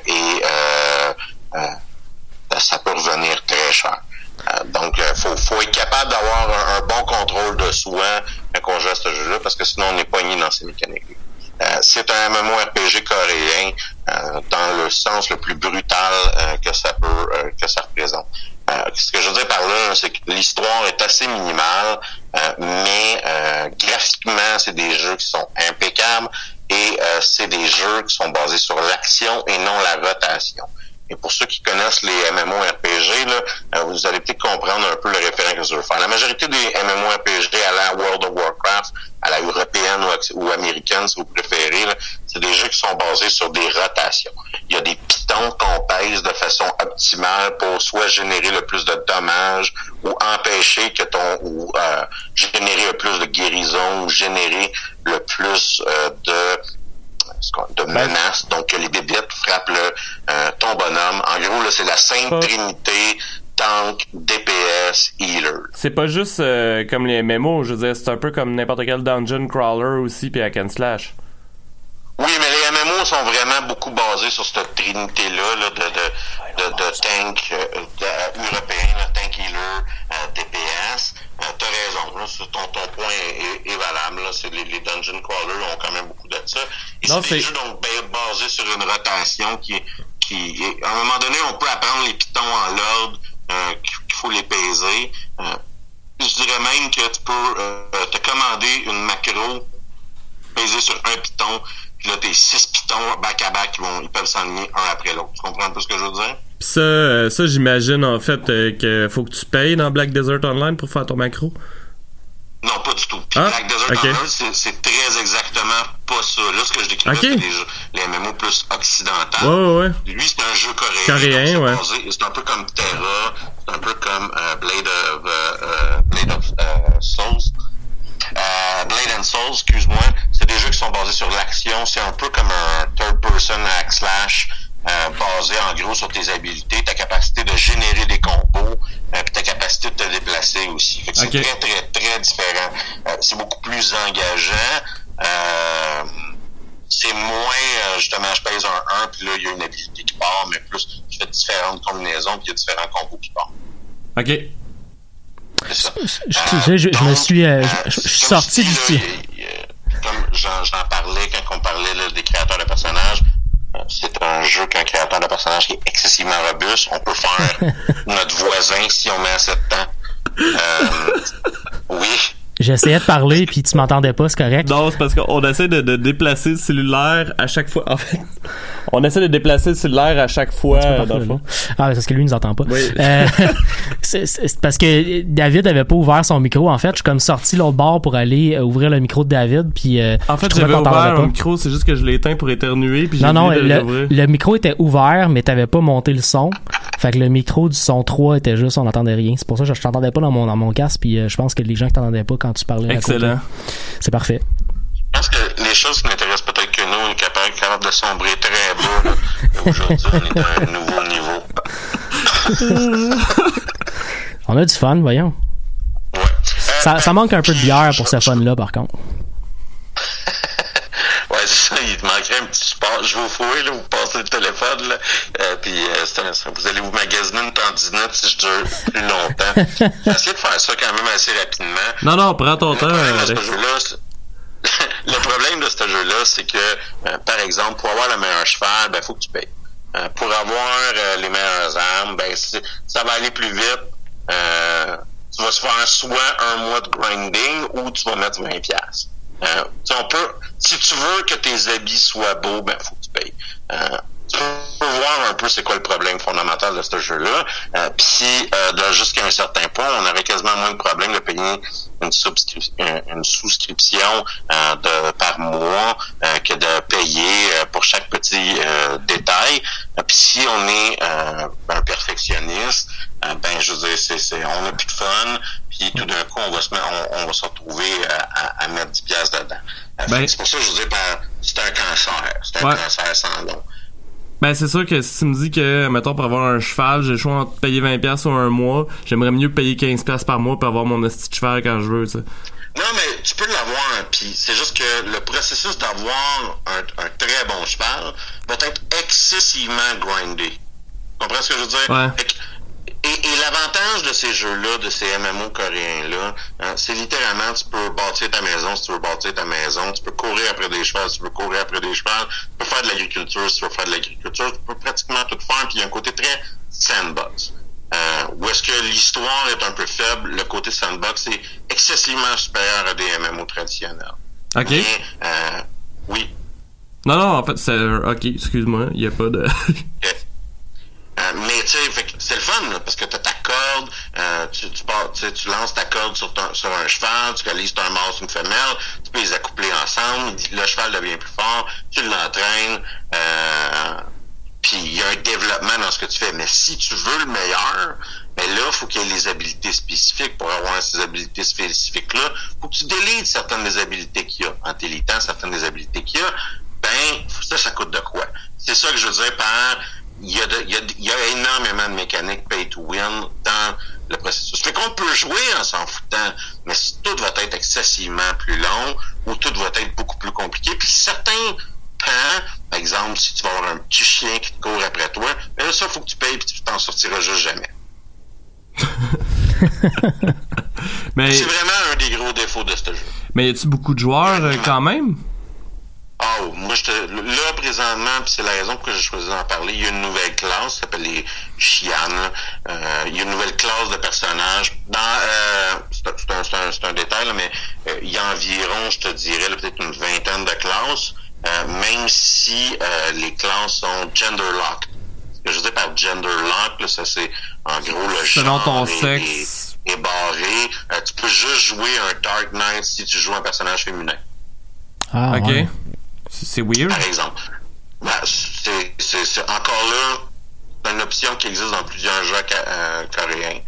et euh, ça peut revenir très cher. Euh, donc, il faut, faut être capable d'avoir un, un bon contrôle de soi quand on joue à ce jeu-là, parce que sinon on est poigné dans ces mécaniques. Euh, c'est un MMORPG coréen euh, dans le sens le plus brutal euh, que ça peut que ça représente. Ce que je veux dire par là, c'est que l'histoire est assez minimale, mais graphiquement, c'est des jeux qui sont impeccables et c'est des jeux qui sont basés sur l'action et non la rotation. Et pour ceux qui connaissent les MMORPG, là, euh, vous allez peut-être comprendre un peu le référent que je veux faire. La majorité des MMORPG à la World of Warcraft, à la européenne ou, américaine, si vous préférez, c'est des jeux qui sont basés sur des rotations. Il y a des pitons qu'on pèse de façon optimale pour soit générer le plus de dommages ou empêcher que ton ou euh, générer le plus de guérison ou générer le plus c'est la sainte trinité tank, DPS, healer. C'est pas juste euh, comme les MMO, je veux dire, c'est un peu comme n'importe quel dungeon crawler aussi, puis hack and slash. Oui, mais les MMO sont vraiment beaucoup basés sur cette trinité-là là, de, de, de, de tank euh, de- européen, là, tank healer, euh, DPS. Euh, T'as raison, là, ton, ton point est, est- est valable. Là, les, les dungeon crawlers ont quand même beaucoup de ça. Et c'est des jeux donc ba- basés sur une rotation qui, est- qui est- à un moment donné, on peut apprendre les pitons en l'ordre, euh, qu'il qu'il faut les peser. Euh, je dirais même que tu peux euh, te commander une macro peser sur un piton, puis là, tes six pitons back-à-back, ils, vont, ils peuvent s'enligner un après l'autre. Tu comprends un peu ce que je veux dire? Ça, ça j'imagine en fait que faut que tu payes dans Black Desert Online pour faire ton macro? Non, pas du tout. Puis Ah, Black Desert ok. Online, c'est- très exactement pas ça. Là, ce que je décris c'est les, jeux- les MMO plus occidentaux. Ouais, ouais, ouais. Lui, c'est un jeu coréen. Coréen, ouais. c'est un peu comme Terra, c'est un peu comme euh, Blade of, euh, euh, Blade of euh, Souls. Euh, Blade and Souls, excuse-moi, c'est des jeux qui sont basés sur l'action. C'est un peu comme un third-person hack slash euh, basé en gros sur tes habilités, ta capacité de C'est Ok. très, très, très différent. Euh, c'est beaucoup plus engageant. Euh, c'est moins, euh, justement, je pèse un 1, puis là, il y a une habilité qui part, mais plus, je fais différentes combinaisons, puis il y a différents combos qui partent. OK. C'est ça. Je, je- je- je me suis, euh, je, je suis sorti a- comme j'en j'en parlais quand on parlait là, des créateurs de personnages, euh, c'est un jeu qu'un créateur de personnage qui est excessivement robuste. On peut faire notre voisin si on met assez de temps. Euh, oui. J'essayais de parler, puis tu m'entendais pas, c'est correct. Non, c'est parce qu'on essaie de, de déplacer le cellulaire à chaque fois. En fait, on essaie de déplacer le cellulaire à chaque fois, euh, dans le fond. Ah, parce que lui, il nous entend pas. Oui. Euh, c'est parce que David avait pas ouvert son micro. En fait, je suis comme sorti l'autre bord pour aller euh, ouvrir le micro de David, puis euh, En fait, j'avais ouvert un micro, c'est juste que je l'ai éteint pour éternuer, puis j'ai Non, non, le, le micro était ouvert, mais t'avais pas monté le son. Fait que le micro du son 3 était juste, on n'entendait rien. C'est pour ça que je, je t'entendais pas dans mon, dans mon casque, puis euh, je pense que les gens qui t'entendaient pas quand tu parlais. Excellent. C'est parfait. Je pense que les choses qui n'intéressent peut-être que nous, on est capable, capable de sombrer très bas. là. Et Aujourd'hui, on est à un nouveau niveau. On a du fun, voyons. Ça, ça manque un peu de bière pour ce fun-là, par contre. Ça, il te manquerait un petit support. Je vais vous fouiller, là, vous passez le téléphone, là, euh, puis euh, c'est un- vous allez vous magasiner une tendinette si je dure plus longtemps. J'ai essayé de faire ça quand même assez rapidement. Non, non, prends ton temps. Le problème de ce jeu-là, c'est- le problème de ce jeu-là, c'est que, euh, par exemple, pour avoir le meilleur cheval, ben, faut que tu payes. Euh, pour avoir euh, les meilleures armes, ben, ça va aller plus vite. Euh, tu vas se faire soit un mois de grinding ou tu vas mettre 20 pièces. Euh, on peut, si tu veux que tes habits soient beaux, ben, faut que tu payes. Euh, tu peux voir un peu c'est quoi le problème fondamental de ce jeu-là. Euh, Puis si, euh, de- jusqu'à un certain point, on aurait quasiment moins de problème de payer une, une- souscription euh, de, par mois euh, que de payer euh, pour chaque petit euh, détail. Puis si on est euh, un perfectionniste, ben je veux dire, c'est, c'est, on a plus de fun. Puis tout d'un coup, on va se mettre, on, on va se retrouver à, à- mettre 10 piastres dedans. Ben- c'est pour ça que je veux dire, ben, c'est un cancer. C'est un Ouais. cancer sans nom. Ben, c'est sûr que si tu me dis que, mettons, pour avoir un cheval, j'ai le choix entre payer 20$ sur un mois, j'aimerais mieux payer 15$ par mois pour avoir mon esti de cheval quand je veux, tu sais. Non, mais tu peux l'avoir, puis c'est juste que le processus d'avoir un, un très bon cheval va être excessivement grindé. Tu comprends ce que je veux dire? Ouais. Et, et l'avantage de ces jeux-là, de ces MMO coréens-là, hein, c'est littéralement, tu peux bâtir ta maison si tu veux bâtir ta maison, tu peux courir après des chevals si tu veux courir après des chevals, tu peux faire de l'agriculture si tu veux faire de l'agriculture, tu peux pratiquement tout faire, puis il y a un côté très sandbox. Euh, où est-ce que l'histoire est un peu faible, le côté sandbox est excessivement supérieur à des MMO traditionnels. Ok. Mais, euh, oui, Non, non, en fait, c'est... Ok, excuse-moi, il y a pas de... Euh, mais tu sais, c'est le fun là, parce que t'as ta corde, euh, tu, tu, pars- tu tu lances ta corde sur, ton, sur un cheval, tu réalises un mâle sur une femelle, tu peux les accoupler ensemble, le cheval devient plus fort, tu l'entraînes, euh, puis il y a un développement dans ce que tu fais. Mais si tu veux le meilleur, ben là, faut qu'il y ait les habilités spécifiques. Pour avoir ces habilités spécifiques-là, faut que tu délites certaines des habilités qu'il y a. En délitant certaines des habilités qu'il y a, ben, ça, ça coûte de quoi? C'est ça que je veux dire par il y, a de- il, y a, il y a énormément de mécaniques pay to win dans le processus. Fait qu'on peut jouer en s'en foutant, mais si tout va être excessivement plus long ou tout va être beaucoup plus compliqué. Puis certains pans, par exemple, si tu vas avoir un petit chien qui te court après toi, ben ça, faut que tu payes puis tu t'en sortiras juste jamais. Mais, C'est vraiment un des gros défauts de ce jeu. mais y a-tu beaucoup de joueurs euh, quand même? Oh, moi, je te, là, présentement, puis c'est la raison pour laquelle j'ai choisi d'en parler, il y a une nouvelle classe, qui s'appelle les Chianes. Euh, il y a une nouvelle classe de personnages. Dans, euh, c'est un, c'est un, c'est un- c'est un détail, là, mais euh, il y a environ, je te dirais, là, peut-être une vingtaine de classes, euh, même si euh, les classes sont gender locked. Ce que je dire par gender lock, là, ça c'est en gros le Selon genre ton est- sexe. barré. Euh, tu peux juste jouer un Dark Knight si tu joues un personnage féminin. Ah, ok. ouais. C'est weird. Par exemple. Ben, c'est, encore là, c'est une option qui existe dans plusieurs jeux euh, coréens.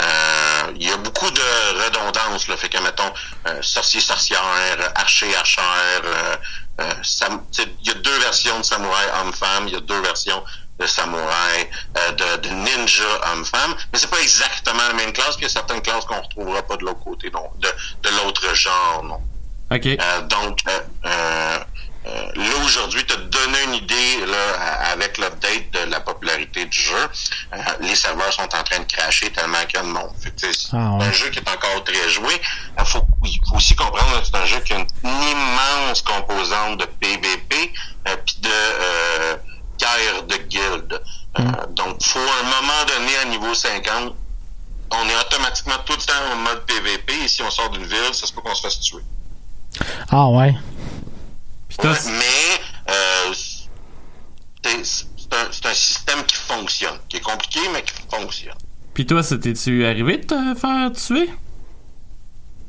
Euh, Il y a beaucoup de redondance, le fait que, mettons, euh, sorcier, sorcière, archer, archère, sam- tu sais, il y a deux versions de samouraï homme-femme, il y a deux versions de samouraï, de, de ninja homme-femme, mais c'est pas exactement la même classe, puis il y a certaines classes qu'on retrouvera pas de l'autre côté, non, de, de l'autre genre, non. OK. Euh, donc, euh, là, aujourd'hui, te donner une idée là, avec l'update de la popularité du jeu. euh, les serveurs sont en train de cracher tellement qu'il y a de monde. C'est Ah ouais. un jeu qui est encore très joué. Il faut, faut aussi comprendre que c'est un jeu qui a une immense composante de PVP euh, puis de euh, guerre de guildes. Euh, donc, faut à un moment donné, à niveau 50, on est automatiquement tout le temps en mode PVP et si on sort d'une ville, ça se peut qu'on se fasse tuer. Ah ouais. Mais euh, c'est un, système qui fonctionne, qui est compliqué, mais qui fonctionne. Puis toi, c'était-tu arrivé de te faire tuer?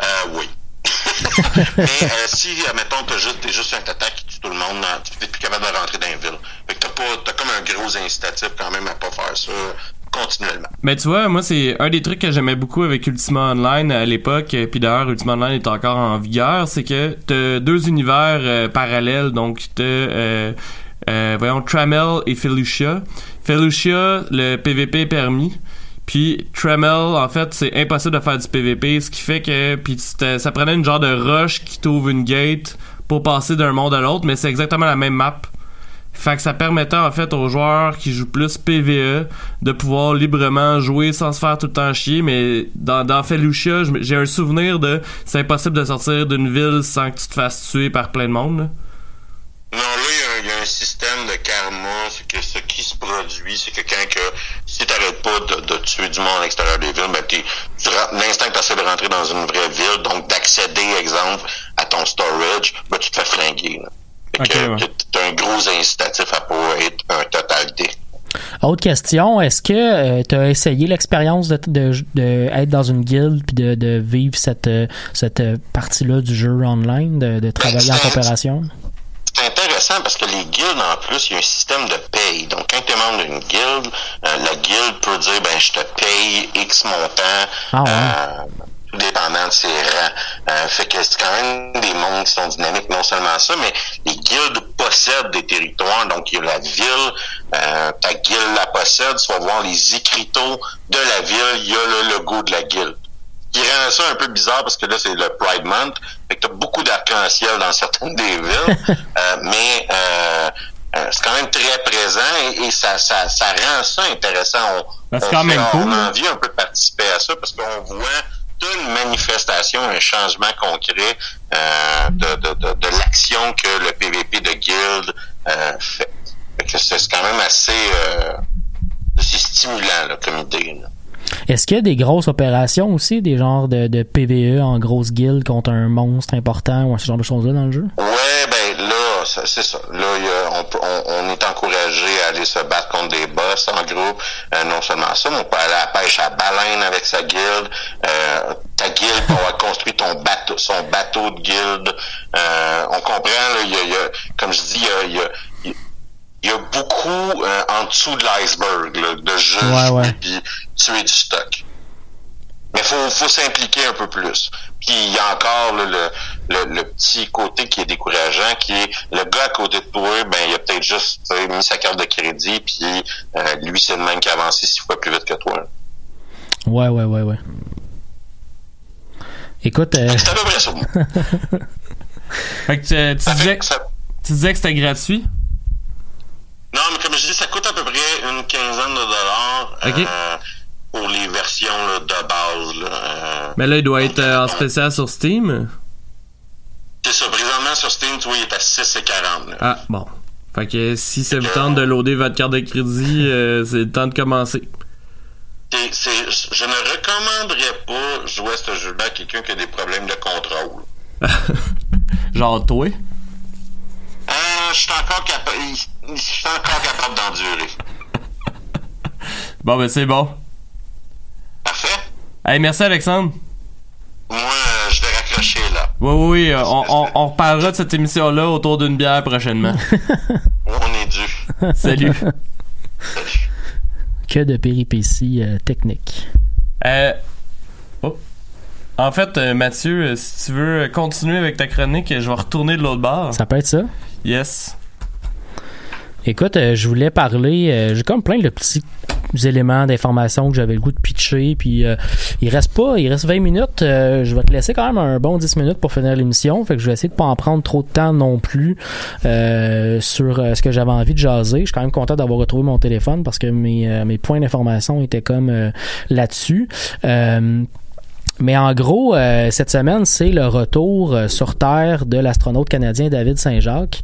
Euh, oui. mais euh, si, admettons, t'as juste, t'es juste un tata qui tue tout le monde, n'es plus capable de rentrer dans une ville. Fait que t'as pas, t'as comme un gros incitatif quand même à pas faire ça Mais tu vois, moi, c'est un des trucs que j'aimais beaucoup avec Ultima Online à l'époque, puis d'ailleurs, Ultima Online est encore en vigueur, c'est que t'as deux univers euh, parallèles, donc t'as, euh, euh, voyons, Tramel et Felucia. Felucia, le PVP est permis, puis Tramel, en fait, c'est impossible de faire du PVP, ce qui fait que, puis ça prenait une genre de rush qui t'ouvre une gate pour passer d'un monde à l'autre, mais c'est exactement la même map. Fait que ça permettait en fait aux joueurs qui jouent plus PVE de pouvoir librement jouer sans se faire tout le temps chier. Mais dans, dans j'ai un souvenir de c'est impossible de sortir d'une ville sans que tu te fasses tuer par plein de monde. Non, là, il y a un- système de karma. C'est que ce qui se produit, c'est que quand que, si t'arrêtes pas de, tuer du monde à l'extérieur des villes, ben, tu l'instant que tu essaies de rentrer dans une vraie ville, donc d'accéder, exemple, à ton storage, ben, tu te fais flinguer. Ouais. t'as un gros incitatif à pas être un total. Autre question, est-ce que tu as essayé l'expérience de, de, de être dans une guilde puis de, de vivre cette, euh, cette euh, partie-là du jeu online, de, de travailler en coopération? C'est intéressant parce que les guildes, en plus, il y a un système de paye. Donc, quand tu es membre d'une guilde, euh, la guilde peut dire, ben, je te paye X montant, Ah ouais. euh, tout dépendant de ses rangs. Euh, fait que c'est quand même des mondes qui sont dynamiques, non seulement ça, mais les guildes possèdent des territoires. Donc, il y a la ville, euh, ta guilde la possède, tu vas voir les écriteaux de la ville, il y a le logo de la guilde qui rend ça un peu bizarre parce que là, c'est le Pride Month. Fait que t'as beaucoup d'arc-en-ciel dans certaines des villes. euh, mais euh, euh, c'est quand même très présent et, et ça, ça, ça rend ça intéressant. On, Ben, on quand fait- même cool, On hein. a envie un peu de participer à ça parce qu'on voit une manifestation, un changement concret euh, de, de, de, de l'action que le PVP de Guild euh, fait. Fait que c'est quand même assez, euh, c'est stimulant là, comme idée. Est-ce qu'il y a des grosses opérations aussi, des genres de, de PVE en grosse guilde contre un monstre important ou ce genre de choses-là dans le jeu? Ouais, ben là, c'est ça. Là, il y a- on, on, on est encouragé à aller se battre contre des boss en groupe. Euh, non seulement ça, mais on peut aller à la pêche à baleine avec sa guilde. Euh, ta guilde peut avoir construit ton bateau, son bateau de guilde. Euh, on comprend, là, il y a, il y a- comme je dis, il y a, il y a- il y a- il y a beaucoup euh, en dessous de l'iceberg de jeux Ouais, ouais. puis tuer du stock. Mais faut, faut s'impliquer un peu plus. Puis il y a encore là, le, le, le petit côté qui est décourageant, qui est le gars à côté de toi, ben il a peut-être juste mis sa carte de crédit, puis euh, lui c'est le même qui a avancé six fois plus vite que toi. Ouais, ouais, ouais, ouais. Écoute, euh, C'est à peu près ça. moi. Fait que tu, tu disais, tu disais que c'était gratuit? Non, mais comme je dis, ça coûte à peu près une quinzaine de dollars Ok. euh, pour les versions là, de base. Là, euh, Mais là, il doit être euh, en spécial sur Steam? c'est ça, présentement sur Steam, tu vois, il est à 6,40. là. Ah, bon. Fait que si ça vous tente de loader votre carte de crédit, euh, c'est le temps de commencer. C'est- c'est- je ne recommanderais pas jouer à ce jeu-là à quelqu'un qui a des problèmes de contrôle. Genre toi? Euh, je suis encore capable. Je suis encore capable d'endurer. Bon, ben c'est bon. Hey, merci Alexandre. Moi, euh, je vais raccrocher là. Oui, oui, oui, euh, on, on, on reparlera de cette émission-là autour d'une bière prochainement. On est dû. Salut. que de péripéties euh, techniques. Euh, oh. En fait, euh, Mathieu, euh, si tu veux continuer avec ta chronique, je vais retourner de l'autre bord. Ça peut être ça? Yes. Écoute, euh, je voulais parler, euh, j'ai comme plein de petits éléments d'information que j'avais le goût de pitcher, puis euh, il reste pas, il reste 20 minutes, je vais te laisser quand même un bon 10 minutes pour finir l'émission, fait que je vais essayer de pas en prendre trop de temps non plus sur ce que j'avais envie de jaser. Je suis quand même content d'avoir retrouvé mon téléphone parce que mes, mes points d'information étaient comme là-dessus. Mais en gros, euh, cette semaine, c'est le retour euh, sur Terre de l'astronaute canadien David Saint-Jacques.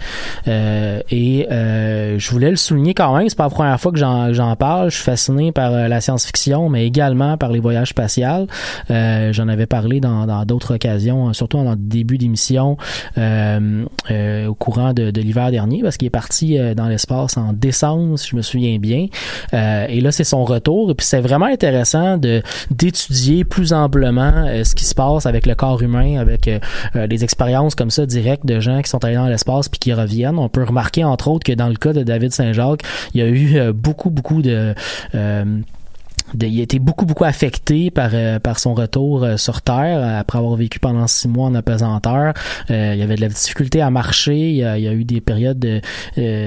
Euh, et je voulais le souligner quand même, c'est pas la première fois que j'en parle. Je suis fasciné par la science-fiction, mais également par les voyages spatials. j'en avais parlé dans d'autres occasions, surtout en début d'émission au courant de, de l'hiver dernier, parce qu'il est parti dans l'espace en décembre, si je me souviens bien. et là, c'est son retour. Et puis c'est vraiment intéressant de d'étudier plus amplement euh, ce qui se passe avec le corps humain, avec euh, euh, des expériences comme ça directes de gens qui sont allés dans l'espace puis qui reviennent. On peut remarquer entre autres que dans le cas de David Saint-Jacques, il y a eu beaucoup beaucoup de il a été beaucoup beaucoup affecté par euh, par son retour euh, sur terre après avoir vécu pendant six mois en apesanteur. Euh, il y avait de la difficulté à marcher. Il y a, il y a eu des périodes de,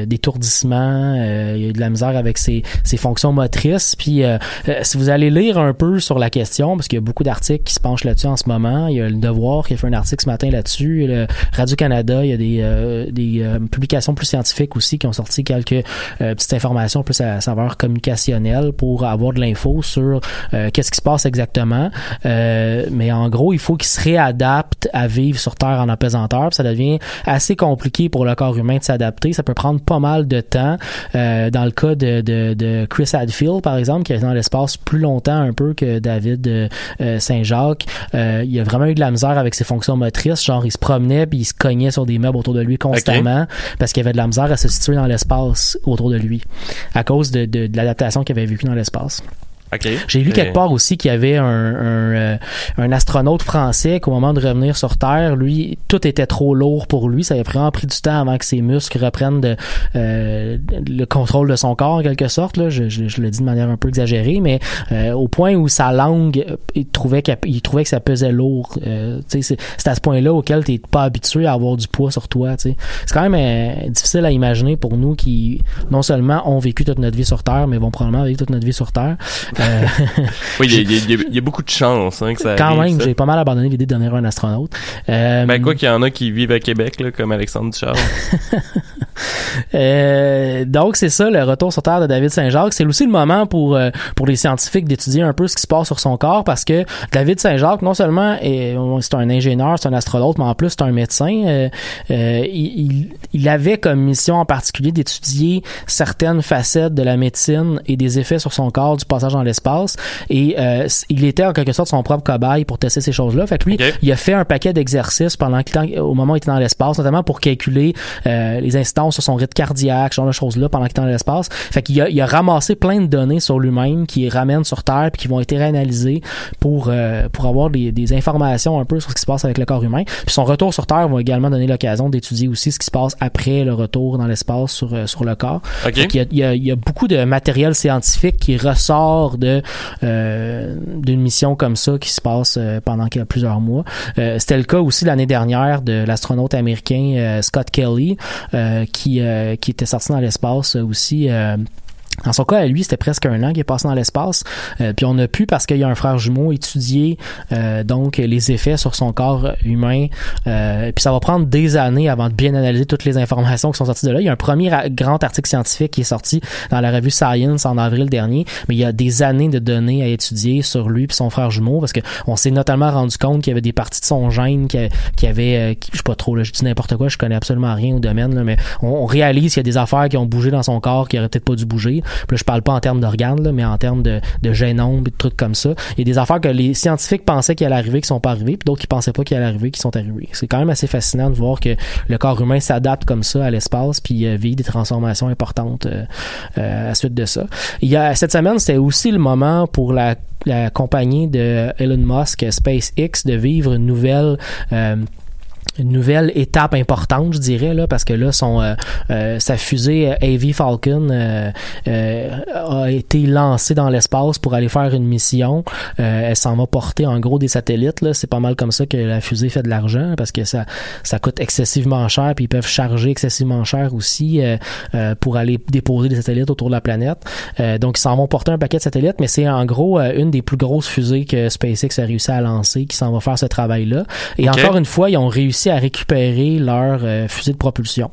d'étourdissement. il y a eu de la misère avec ses, ses fonctions motrices. Puis si vous allez lire un peu sur la question, parce qu'il y a beaucoup d'articles qui se penchent là-dessus en ce moment. Il y a le Devoir qui a fait un article ce matin là-dessus. Le Radio Canada, il y a des des publications plus scientifiques aussi qui ont sorti quelques petites informations plus à saveur communicationnelle pour avoir de l'info sur euh, qu'est-ce qui se passe exactement. Euh, mais en gros, il faut qu'il se réadapte à vivre sur Terre en apesanteur. Ça devient assez compliqué pour le corps humain de s'adapter. Ça peut prendre pas mal de temps. Euh, dans le cas de, de, de, Chris Hadfield, par exemple, qui est dans l'espace plus longtemps un peu que David Saint-Jacques, il a vraiment eu de la misère avec ses fonctions motrices. Genre, il se promenait puis il se cognait sur des meubles autour de lui constamment parce qu'il avait de la misère à se situer dans l'espace autour de lui à cause de, de, de l'adaptation qu'il avait vécu dans l'espace. J'ai vu quelque part aussi qu'il y avait un, un, euh, un, astronaute français qu'au moment de revenir sur Terre, lui, tout était trop lourd pour lui. Ça avait vraiment pris du temps avant que ses muscles reprennent de, euh, le contrôle de son corps en quelque sorte. Là. Je, je, le dis de manière un peu exagérée, mais euh, au point où sa langue, il trouvait, qu'il trouvait que ça pesait lourd. c'est, à ce point-là auquel tu n'es pas habitué à avoir du poids sur toi. C'est quand même difficile à imaginer pour nous qui non seulement ont vécu toute notre vie sur Terre, mais vont probablement vivre toute notre vie sur Terre. Euh, oui, il y, a beaucoup de chance hein, que ça Quand même, j'ai pas mal abandonné l'idée de devenir un astronaute. Euh, ben quoi qu'il y en a qui vivent à Québec, là, comme Alexandre Ducharme. euh, donc c'est ça le retour sur terre de David Saint-Jacques. C'est aussi le moment pour euh, pour les scientifiques d'étudier un peu ce qui se passe sur son corps parce que David Saint-Jacques non seulement est c'est un ingénieur, c'est un astronaute, mais en plus c'est un médecin. Euh, il, il, avait comme mission en particulier d'étudier certaines facettes de la médecine et des effets sur son corps du passage dans l'espace. Et euh, il était en quelque sorte son propre cobaye pour tester ces choses-là. Fait que lui, il a fait un paquet d'exercices pendant qu'il au moment où il était dans l'espace, notamment pour calculer euh, les sur son rythme cardiaque, ce genre de choses-là pendant qu'il était dans l'espace. Fait qu'il a, il a ramassé plein de données sur lui-même qui ramènent sur Terre puis qui vont être réanalysées pour euh, pour avoir des, des, informations un peu sur ce qui se passe avec le corps humain. Puis son retour sur Terre va également donner l'occasion d'étudier aussi ce qui se passe après le retour dans l'espace sur sur le corps. Okay. Il, y a, il, y a, il y a beaucoup de matériel scientifique qui ressort de euh, d'une mission comme ça qui se passe euh, pendant plusieurs mois. Euh, c'était le cas aussi l'année dernière de l'astronaute américain Scott Kelly qui qui était sorti dans l'espace aussi dans son cas, lui, c'était presque un an qu'il est passé dans l'espace. Euh, puis on a pu, parce qu'il y a un frère jumeau, étudier euh, donc les effets sur son corps humain. Euh, puis ça va prendre des années avant de bien analyser toutes les informations qui sont sorties de là. Il y a un premier grand article scientifique qui est sorti dans la revue Science en avril dernier, mais il y a des années de données à étudier sur lui et son frère jumeau, parce que on s'est notamment rendu compte qu'il y avait des parties de son gène qui, qui avait, je sais pas trop, là, je dis n'importe quoi, je connais absolument rien au domaine, là, mais on, on réalise qu'il y a des affaires qui ont bougé dans son corps qui auraient peut-être pas dû bouger. Puis là, je parle pas en termes d'organes, mais en termes de, de et de trucs comme ça. Il y a des affaires que les scientifiques pensaient qu'elles allaient arriver qui sont pas arrivées, puis d'autres qui pensaient pas qu'elles allaient arriver qui sont arrivées. C'est quand même assez fascinant de voir que le corps humain s'adapte comme ça à l'espace puis euh, vit des transformations importantes euh, euh, à suite de ça. Il y a cette semaine, c'était aussi le moment pour la, la compagnie de Elon Musk, SpaceX, de vivre une nouvelle une nouvelle étape importante, je dirais, là, parce que là, son, euh, euh, sa fusée euh, AV Falcon euh, euh, a été lancée dans l'espace pour aller faire une mission. Euh, elle s'en va porter en gros des satellites. Là. C'est pas mal comme ça que la fusée fait de l'argent, parce que ça, ça coûte excessivement cher, puis ils peuvent charger excessivement cher aussi euh, euh, pour aller déposer des satellites autour de la planète. Euh, donc, ils s'en vont porter un paquet de satellites, mais c'est en gros euh, une des plus grosses fusées que SpaceX a réussi à lancer qui s'en va faire ce travail-là. Et encore une fois, ils ont réussi à récupérer leur euh, fusée de propulsion.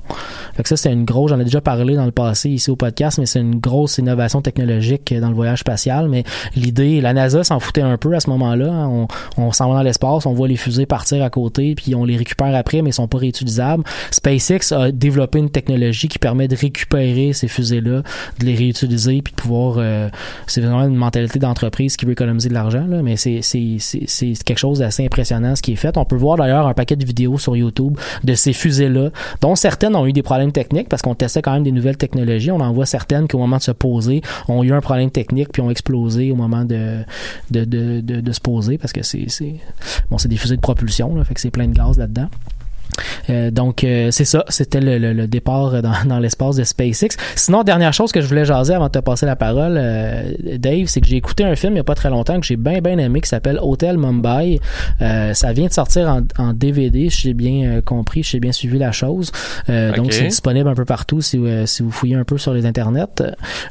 Ça, c'est une grosse, j'en ai déjà parlé dans le passé ici au podcast, mais c'est une grosse innovation technologique dans le voyage spatial. Mais l'idée, la NASA s'en foutait un peu à ce moment-là. hein. On, s'en va dans l'espace, on voit les fusées partir à côté, puis on les récupère après, mais ils sont pas réutilisables. SpaceX a développé une technologie qui permet de récupérer ces fusées-là, de les réutiliser, puis de pouvoir. euh, c'est vraiment une mentalité d'entreprise qui veut économiser de l'argent, mais c'est quelque chose d'assez impressionnant ce qui est fait. On peut voir d'ailleurs un paquet de vidéos sur YouTube de ces fusées-là, dont certaines ont eu des problèmes techniques parce qu'on testait quand même des nouvelles technologies. On en voit certaines qui au moment de se poser ont eu un problème technique puis ont explosé au moment de se poser parce que c'est bon c'est des fusées de propulsion, là, fait que c'est plein de gaz là-dedans. Euh, donc euh, c'est ça, c'était le, le- le départ dans, dans l'espace de SpaceX. Sinon, dernière chose que je voulais jaser avant de te passer la parole, euh, Dave, c'est que j'ai écouté un film il y a pas très longtemps que j'ai bien bien aimé qui s'appelle Hotel Mumbai. Euh, ça vient de sortir en, en DVD, si j'ai bien euh, compris, j'ai bien suivi la chose. Euh. Donc c'est disponible un peu partout si, euh, si vous fouillez un peu sur les internets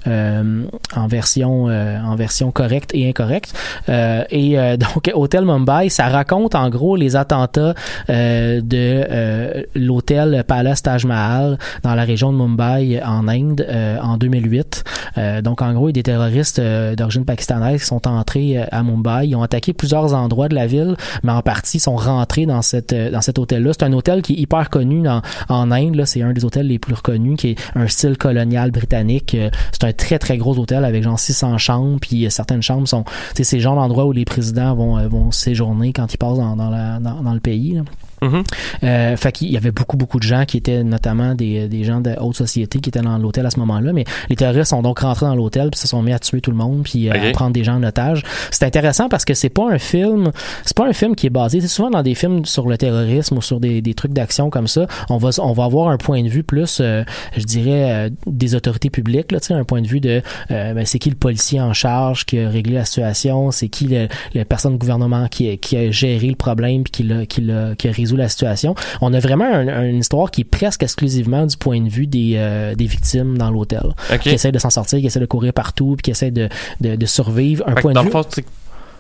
euh, en version euh, en version correcte et incorrecte. Euh, et euh, donc Hotel Mumbai, ça raconte en gros les attentats euh, de euh, l'hôtel Palace Taj Mahal dans la région de Mumbai en Inde euh, en 2008. Euh, donc en gros, il y a des terroristes euh, d'origine pakistanaise qui sont entrés euh, à Mumbai. Ils ont attaqué plusieurs endroits de la ville, mais en partie sont rentrés dans cette euh, dans cet hôtel-là. C'est un hôtel qui est hyper connu dans, en Inde. C'est un des hôtels les plus reconnus, qui est un style colonial britannique. Euh, C'est un très très gros hôtel avec genre 600 chambres. Puis euh, certaines chambres sont, c'est le genre d'endroit où les présidents vont euh, vont séjourner quand ils passent dans dans, dans le pays. là. Mhm. Euh, fait qu'il y avait beaucoup, beaucoup de gens qui étaient notamment des, des gens de haute société qui étaient dans l'hôtel à ce moment-là. Mais les terroristes sont donc rentrés dans l'hôtel puis se sont mis à tuer tout le monde puis euh, à prendre des gens en otage. C'est intéressant parce que c'est pas un film, c'est pas un film qui est basé. C'est souvent dans des films sur le terrorisme ou sur des, des trucs d'action comme ça. On va, on va avoir un point de vue plus, euh, je dirais, euh, des autorités publiques. Là, tu sais, un point de vue de euh, ben, c'est qui le policier en charge qui a réglé la situation, c'est qui la personne du gouvernement qui, a- qui a géré le problème puis qui l'a, qui l'a, qui a résolu la situation. On a vraiment un- une histoire qui est presque exclusivement du point de vue des, euh, des victimes dans l'hôtel, qui essaient de s'en sortir, qui essaient de courir partout, puis qui essaient de, de, de survivre. Un Fait point de vue fond,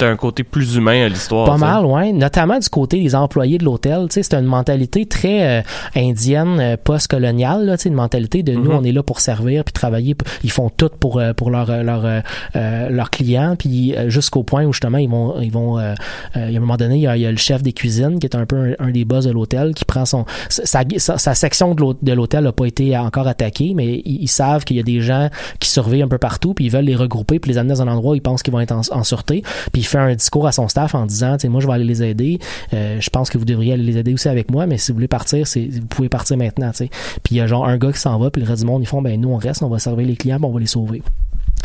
t'as un côté plus humain à l'histoire. pas ça. mal, ouais. Notamment du côté des employés de l'hôtel. Tu sais, c'est une mentalité très euh, indienne, euh, post-coloniale. Là, tu sais, une mentalité de nous, Mhm. on est là pour servir puis travailler. Ils font tout pour euh, pour leur euh, leur euh, leurs clients. Puis euh, jusqu'au point où justement ils vont ils vont. euh, il y a un moment donné, il y a, il y a le chef des cuisines qui est un peu un, un des boss de l'hôtel qui prend son sa, sa, sa section de l'hô- de l'hôtel n'a pas été encore attaquée, mais ils, ils savent qu'il y a des gens qui surveillent un peu partout puis ils veulent les regrouper puis les amener dans un endroit où ils pensent qu'ils vont être en, en sûreté. Puis fait un discours à son staff en disant, tu sais, moi je vais aller les aider. Euh, je pense que vous devriez aller les aider aussi avec moi, mais si vous voulez partir, c'est vous pouvez partir maintenant, tu sais. Puis il y a genre un gars qui s'en va, puis le reste du monde ils font, ben nous on reste, on va servir les clients, puis on va les sauver.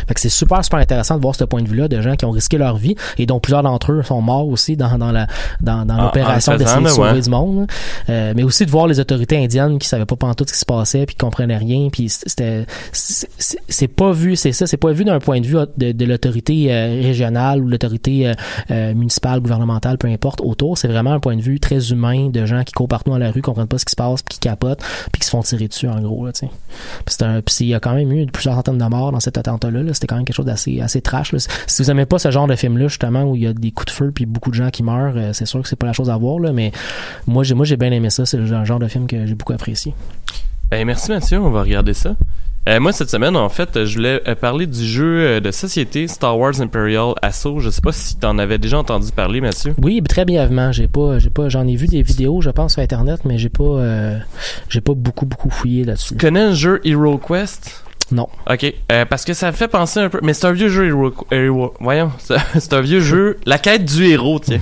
Fait que c'est super, super intéressant de voir ce point de vue-là de gens qui ont risqué leur vie et dont plusieurs d'entre eux sont morts aussi dans, dans la dans, dans En- l'opération en le d'essayer de sauver ouais. du monde. là. Euh, mais aussi de voir les autorités indiennes qui savaient pas tout ce qui se passait puis qui comprenaient rien puis c'était c'est pas vu c'est ça c'est pas vu d'un point de vue de, de l'autorité euh, régionale ou l'autorité euh, euh, municipale gouvernementale peu importe autour c'est vraiment un point de vue très humain de gens qui courent partout dans la rue comprennent pas ce qui se passe puis qui capotent puis qui se font tirer dessus en gros là tu sais puis c'est un puis il y a quand même eu plusieurs centaines de morts dans cet attentat là, c'était quand même quelque chose d'assez assez trash là. si vous aimez pas ce genre de film là justement où il y a des coups de feu puis beaucoup de gens qui meurent euh, c'est sûr que c'est pas la chose à voir là mais moi j'ai moi j'ai bien aimé ça c'est le genre- de film que j'ai beaucoup apprécié Ben, merci Mathieu, on va regarder ça. Euh, moi, cette semaine, en fait, je voulais euh, parler du jeu de société Star Wars Imperial Assault. Je sais pas si t'en avais déjà entendu parler, Mathieu. Oui, très brièvement. J'ai pas, j'ai pas, j'en ai vu des vidéos, je pense, sur internet, mais j'ai pas, euh, j'ai pas beaucoup, beaucoup fouillé là-dessus. Tu connais le jeu Hero Quest? Non. Ok, euh, parce que ça me fait penser un peu, mais c'est un vieux jeu Hero, voyons, c'est un vieux jeu, la quête du héros, tiens.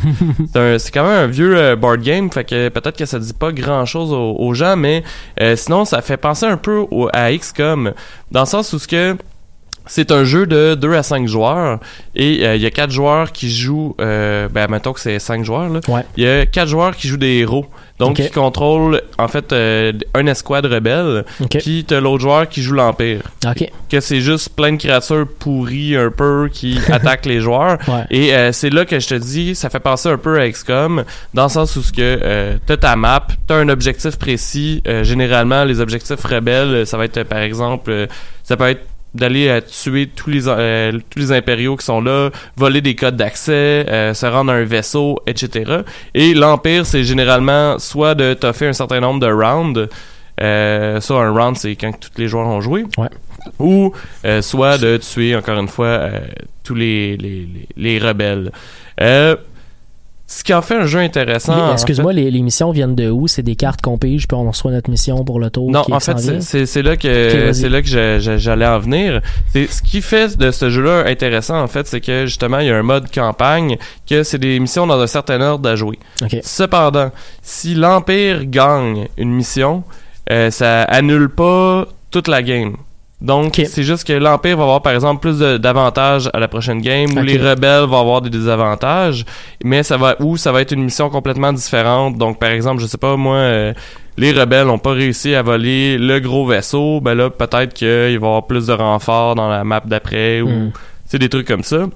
c'est quand même un vieux euh, board game, fait que peut-être que ça dit pas grand chose aux, aux gens, mais euh, sinon ça fait penser un peu au- à XCOM, dans le sens où ce que C'est un jeu de 2 à 5 joueurs et euh, il y a 4 joueurs qui jouent euh, ben mettons que c'est 5 joueurs là. Ouais. Il y a 4 joueurs qui jouent des héros. Donc Ok. qui contrôlent en fait euh, un escouade rebelle Ok. puis t'as l'autre joueur qui joue l'empire. Que c'est juste plein de créatures pourries un peu qui attaquent les joueurs Ouais. et euh, c'est là que je te dis ça fait penser un peu à XCOM dans le sens où ce que euh, t'as ta map, t'as un objectif précis, euh, généralement les objectifs rebelles ça va être par exemple euh, ça peut être d'aller euh, tuer tous les euh, tous les impériaux qui sont là, voler des codes d'accès, euh, se rendre à un vaisseau, etc. Et l'empire, c'est généralement soit de toffer un certain nombre de rounds, euh, ça un round c'est quand tous les joueurs ont joué, Ouais. ou euh, soit de tuer encore une fois euh, tous les les, les, les rebelles. Ce qui en fait un jeu intéressant. En Excuse-moi, les, les missions viennent de où? C'est des cartes qu'on pige, puis on reçoit notre mission pour le tour Non, qui en fait, c'est- là que c'est là que j'allais en venir. Ce qui fait de ce jeu-là intéressant en fait, c'est que justement il y a un mode campagne que c'est des missions dans un certain ordre à jouer. Cependant, si l'empire gagne une mission, euh, ça annule pas toute la game. Donc, c'est juste que l'Empire va avoir, par exemple, plus d'avantages à la prochaine game, ou les rebelles vont avoir des désavantages, mais ça va, ou ça va être une mission complètement différente. Donc, par exemple, je sais pas, moi, euh, les rebelles n'ont pas réussi à voler le gros vaisseau, ben là, peut-être qu'il va y avoir plus de renforts dans la map d'après, ou, Hmm. c'est des trucs comme ça.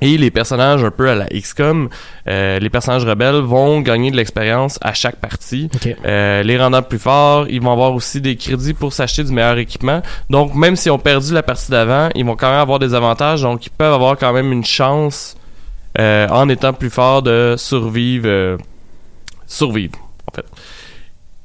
Et les personnages un peu à la XCOM, euh, les personnages rebelles vont gagner de l'expérience à chaque partie. Euh, les rendant plus forts, ils vont avoir aussi des crédits pour s'acheter du meilleur équipement. Donc même s'ils ont perdu la partie d'avant, ils vont quand même avoir des avantages. Donc ils peuvent avoir quand même une chance euh, en étant plus forts de survivre, survivre en fait.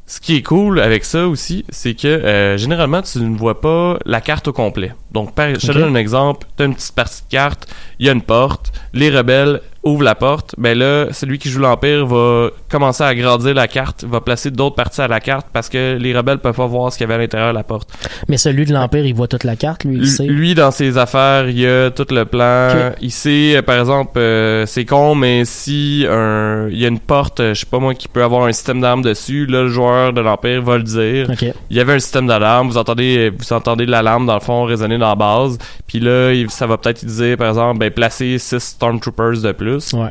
Ce qui est cool avec ça aussi, c'est que généralement tu ne vois pas la carte au complet. Donc par, je te donne un exemple, tu as une petite partie de carte, il y a une porte, les rebelles ouvrent la porte, ben là, celui qui joue l'Empire va commencer à agrandir la carte, va placer d'autres parties à la carte parce que les rebelles peuvent pas voir ce qu'il y avait à l'intérieur de la porte. Mais celui de l'Empire, il voit toute la carte, lui, il sait. Lui, dans ses affaires, il a tout le plan. Ok. Il sait, euh, par exemple, euh, c'est con, mais si un, il y a une porte, euh, je sais pas moi, qui peut avoir un système d'armes dessus, là, le joueur de l'Empire va le dire. Il y avait un système d'alarme, vous entendez, vous entendez l'alarme dans le fond résonner dans la base, puis là, ça va peut-être dire, par exemple, ben, placer 6 Stormtroopers de plus. Ouais.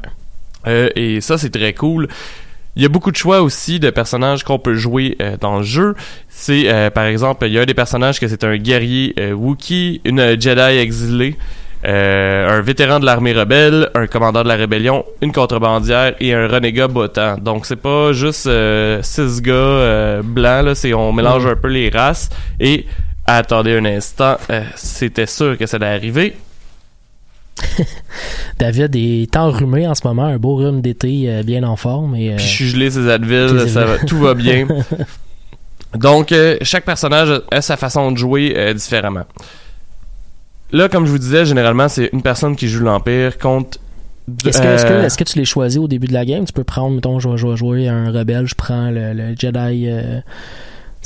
Euh, et ça, c'est très cool. Il y a beaucoup de choix aussi de personnages qu'on peut jouer euh, dans le jeu. C'est, euh, par exemple, il y a des personnages que c'est un guerrier Wookiee, une Jedi exilée, un vétéran de l'armée rebelle, un commandant de la rébellion, une contrebandière et un renégat bottant. Donc c'est pas juste six gars blancs, là, c'est on mélange Mm. un peu les races. Et attendez un instant, euh, c'était sûr que ça allait arriver. David est enrhumé en ce moment, un beau rhume d'été euh, bien en forme. Et, euh, Puis je suis gelé ces Advil, ça va, tout va bien. Donc, euh, chaque personnage a sa façon de jouer euh, différemment. Là, comme je vous disais, généralement, c'est une personne qui joue l'Empire contre... Est-ce que, est-ce, que, euh, que tu les choisis au début de la game? Tu peux prendre, mettons, je vais, jouer un rebelle, je prends le, le Jedi. euh,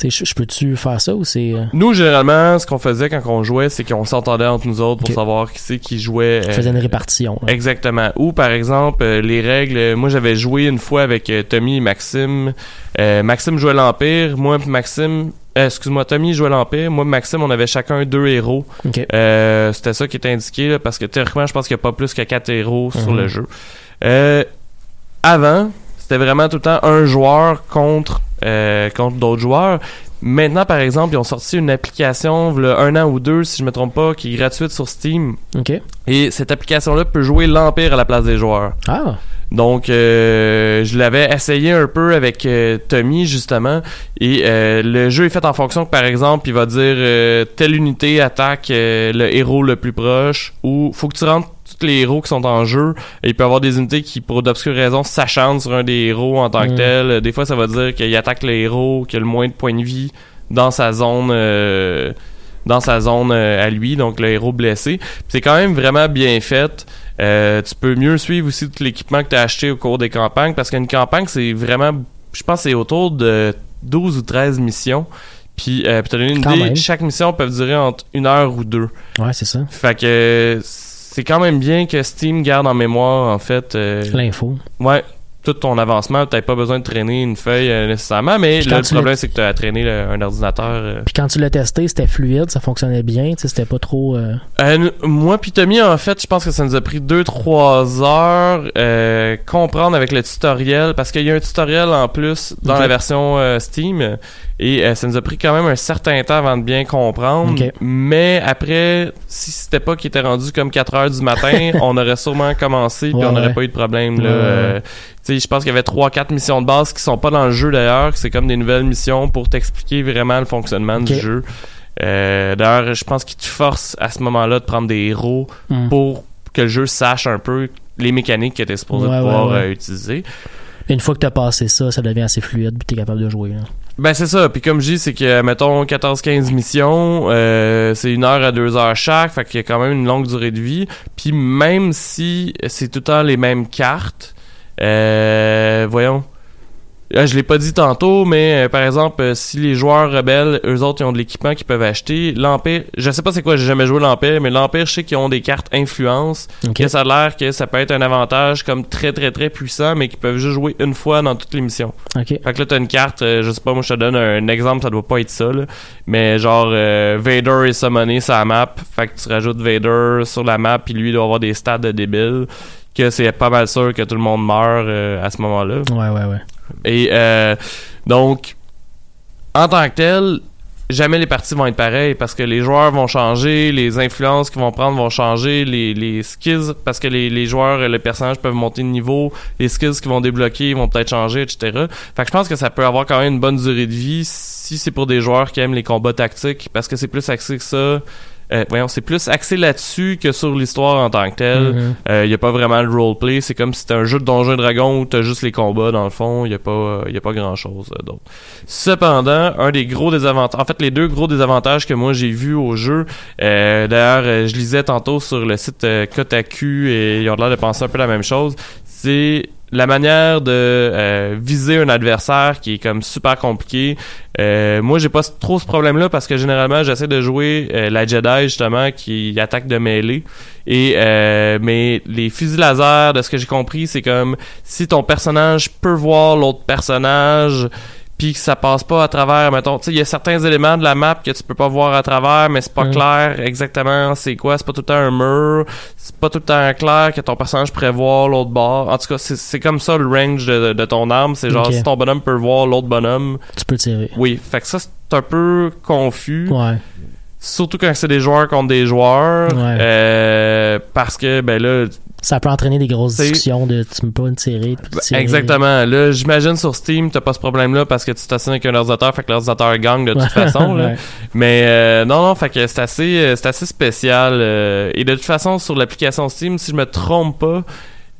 je, peux-tu faire ça ou c'est. euh, Nous, généralement, ce qu'on faisait quand on jouait, c'est qu'on s'entendait entre nous autres pour savoir qui c'est qui jouait. tu euh, faisais une répartition? là? Exactement. Ou par exemple, euh, les règles. Moi, j'avais joué une fois avec Tommy et Maxime. Euh, Maxime jouait l'Empire. Moi, Maxime. euh, Excuse-moi, Tommy jouait l'Empire. Moi, et Maxime, on avait chacun deux héros. C'était ça qui était indiqué, là, parce que théoriquement, je pense qu'il n'y a pas plus que quatre héros sur Mhm. le jeu. Avant, c'était vraiment tout le temps un joueur contre, euh, contre d'autres joueurs. Maintenant, par exemple, ils ont sorti une application, un an ou deux, si je me trompe pas, qui est gratuite sur Steam. Ok. Et cette application-là peut jouer l'Empire à la place des joueurs. Ah! Donc, euh, je l'avais essayé un peu avec euh, Tommy, justement. Et euh, le jeu est fait en fonction que, par exemple, il va dire telle unité attaque le héros le plus proche. Ou faut que tu rentres tous les héros qui sont en jeu. Et il peut y avoir des unités qui, pour d'obscures raisons, s'acharnent sur un des héros en tant que Mm. tel. Des fois, ça va dire qu'il attaque le héros qui a le moins de points de vie dans sa zone... euh, dans sa zone euh, à lui, donc le héros blessé. C'est quand même vraiment bien fait. Euh, tu peux mieux suivre aussi tout l'équipement que tu as acheté au cours des campagnes parce qu'une campagne, c'est vraiment, je pense, c'est autour de 12 ou 13 missions. Puis, euh, pour te donner une Quand idée, même. chaque mission peut durer entre une heure ou deux. Ouais, c'est ça. Fait que c'est quand même bien que Steam garde en mémoire, en fait. euh, L'info. ouais, tout ton avancement, t'as pas besoin de traîner une feuille euh, nécessairement, mais le tu problème c'est que tu as traîné le- un ordinateur. euh. Puis quand tu l'as testé, c'était fluide, ça fonctionnait bien, tu c'était pas trop. euh, moi puis Tommy, en fait, je pense que ça nous a pris 2-3 heures comprendre avec le tutoriel, parce qu'il y a un tutoriel en plus dans la version Steam, et ça nous a pris quand même un certain temps avant de bien comprendre. Mais après, si c'était pas qu'il était rendu comme 4 heures du matin, on aurait sûrement commencé, puis Ouais, on n'aurait ouais. pas eu de problème. Là, Ouais, je pense qu'il y avait 3-4 missions de base qui sont pas dans le jeu d'ailleurs, c'est comme des nouvelles missions pour t'expliquer vraiment le fonctionnement du jeu. Euh, D'ailleurs, je pense qu'il te force à ce moment-là de prendre des héros Hmm. pour que le jeu sache un peu les mécaniques que tu es supposé Ouais, pouvoir ouais, ouais. euh, utiliser. Une fois que t'as passé ça, ça devient assez fluide, puis t'es capable de jouer. là. Ben c'est ça, puis comme je dis, c'est que mettons 14-15 missions, euh, c'est une heure à deux heures chaque, fait qu'il y a quand même une longue durée de vie. Puis même si c'est tout le temps les mêmes cartes, euh, voyons. Là, je l'ai pas dit tantôt, mais euh, par exemple, euh, si les joueurs rebelles, eux autres, ils ont de l'équipement qu'ils peuvent acheter, l'Empire, je sais pas c'est quoi, j'ai jamais joué l'Empire, mais l'Empire, je sais qu'ils ont des cartes influence, que ça a l'air que ça peut être un avantage comme très très très puissant, mais qu'ils peuvent juste jouer une fois dans toutes les missions. Ok. Fait que là, t'as une carte, euh, je sais pas, moi, je te donne un exemple, ça doit pas être ça, là. Mais genre, euh, Vader est summoné sur la map. Fait que tu rajoutes Vader sur la map, puis lui, il doit avoir des stats de débile. Que c'est pas mal sûr que tout le monde meurt euh, à ce moment-là. Ouais, ouais, ouais. Et euh, donc, en tant que tel, jamais les parties vont être pareilles parce que les joueurs vont changer, les influences qu'ils vont prendre vont changer, les, les skills, parce que les, les joueurs, les personnages peuvent monter de niveau, les skills qu'ils vont débloquer vont peut-être changer, etc. Fait que je pense que ça peut avoir quand même une bonne durée de vie si c'est pour des joueurs qui aiment les combats tactiques parce que c'est plus axé que ça. Euh, voyons, c'est plus axé là-dessus que sur l'histoire en tant que telle. Il y a pas vraiment le roleplay. C'est comme si c'était un jeu de Donjons et Dragons où t'as juste les combats dans le fond. Il y a pas, y a pas grand-chose euh, d'autre. Cependant, un des gros désavantages, en fait, les deux gros désavantages que moi j'ai vus au jeu, euh, d'ailleurs, euh, je lisais tantôt sur le site euh, Kotaku et ils ont l'air de penser un peu la même chose, c'est la manière de euh, viser un adversaire qui est comme super compliqué. Euh, moi, j'ai pas trop ce problème-là parce que généralement, j'essaie de jouer euh, la Jedi justement qui attaque de mêlée. Et euh, mais les fusils laser, de ce que j'ai compris, c'est comme si ton personnage peut voir l'autre personnage puis que ça passe pas à travers mettons tu sais il y a certains éléments de la map que tu peux pas voir à travers mais c'est pas Mm. clair exactement c'est quoi c'est pas tout le temps un mur c'est pas tout le temps clair que ton personnage pourrait voir l'autre bord en tout cas c'est comme ça le range de, de ton arme c'est genre si ton bonhomme peut voir l'autre bonhomme Tu peux tirer. oui fait que ça c'est un peu confus Ouais. Surtout quand c'est des joueurs contre des joueurs Ouais. euh, parce que ben là Ça peut entraîner des grosses discussions de tu peux pas Ben, tirer. Exactement. Là, j'imagine sur Steam, t'as pas ce problème-là parce que tu t'assines avec un ordinateur, fait que l'ordinateur gagne de toute façon. Là. Ouais. Mais euh, non, non, fait que c'est assez, euh, c'est assez spécial. euh, et de toute façon, sur l'application Steam, si je me trompe pas,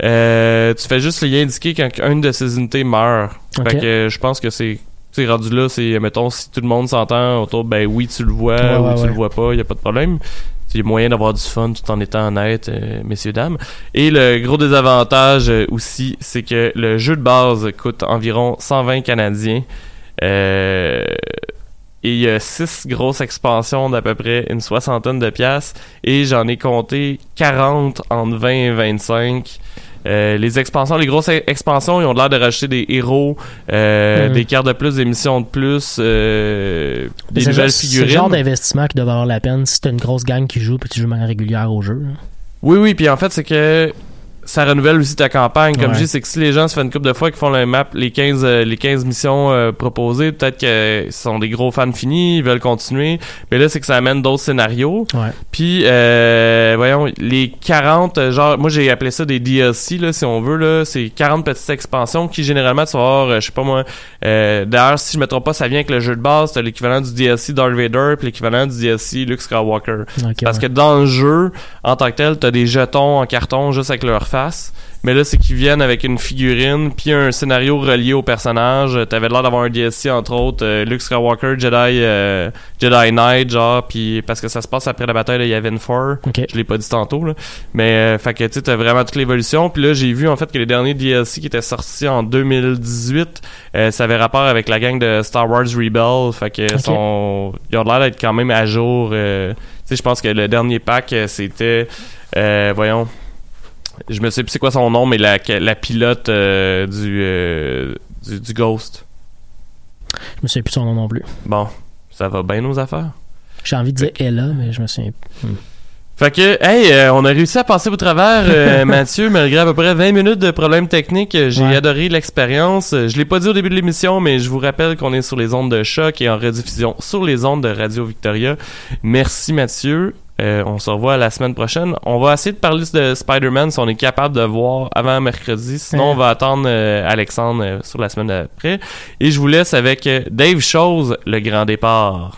euh, tu fais juste y indiquer quand une de ces unités meurt. Ok. Fait que euh, je pense que c'est sais, rendu là, c'est, mettons, si tout le monde s'entend autour, ben oui, tu le vois Ouais, ou ouais, tu ouais. le vois pas, y a pas de problème. Il y a moyen d'avoir du fun tout en étant honnête, euh, messieurs, dames. Et le gros désavantage euh, aussi, c'est que le jeu de base coûte environ 120 Canadiens. Euh, et il y a six grosses expansions d'à peu près une soixantaine de piastres. Et j'en ai compté 40 entre 20 et 25. Euh, les expansions, les grosses expansions, ils ont l'air de rajouter des héros, euh, Mhm. des cartes de plus, des missions de plus, euh, des nouvelles le- C'est le genre figurines. d'investissement qui doit valoir la peine si t'as une grosse gang qui joue puis tu joues de manière régulière au jeu. Oui, oui, puis en fait, c'est que ça renouvelle aussi ta campagne. Comme Ouais. je dis, c'est que si les gens se font une couple de fois qu'ils font le map, les 15, euh, les 15 missions euh, proposées, peut-être qu'ils sont des gros fans finis, ils veulent continuer. Mais là, c'est que ça amène d'autres scénarios. Ouais. Puis, euh, voyons, les 40, euh, genre, moi j'ai appelé ça des DLC, là, si on veut, là. C'est 40 petites expansions qui, généralement, tu vas avoir, je sais pas moi, euh, d'ailleurs, si je me trompe pas, ça vient avec le jeu de base, t'as l'équivalent du DLC Darth Vader, puis l'équivalent du DLC Luke Skywalker. Ok, Parce ouais. que dans le jeu, en tant que tel, t'as des jetons en carton juste avec leur face. Mais là, c'est qu'ils viennent avec une figurine, puis un scénario relié au personnage. Euh, T'avais l'air d'avoir un DLC, entre autres, euh, Luke Skywalker, Jedi euh, Jedi Knight, genre, puis parce que ça se passe après la bataille de Yavin 4. Ok. Je l'ai pas dit tantôt, là. Mais, euh, fait que, tu sais, t'as vraiment toute l'évolution. Puis là, j'ai vu, en fait, que les derniers DLC qui étaient sortis en 2018, euh, ça avait rapport avec la gang de Star Wars Rebel. Fait que, Ok. sont, ils ont l'air d'être quand même à jour. tu sais, je pense que le dernier pack, c'était, voyons, Je me sais plus c'est quoi son nom, mais la, la pilote euh, du, euh, du, du Ghost. Je me souviens plus son nom non plus. Bon, ça va bien nos affaires? J'ai envie de dire Ella, mais je me souviens. Hmm. Fait que, hey, euh, on a réussi à passer au travers, euh, Mathieu, malgré à peu près 20 minutes de problèmes techniques. J'ai Ouais. adoré l'expérience. Je l'ai pas dit au début de l'émission, mais je vous rappelle qu'on est sur les ondes de choc et en rediffusion sur les ondes de Radio Victoria. Merci, Mathieu. Euh, on se revoit la semaine prochaine. On va essayer de parler de Spider-Man si on est capable de voir avant mercredi. Sinon, on va attendre euh, Alexandre euh, sur la semaine d'après. Et je vous laisse avec euh, Dave Chose, le grand départ.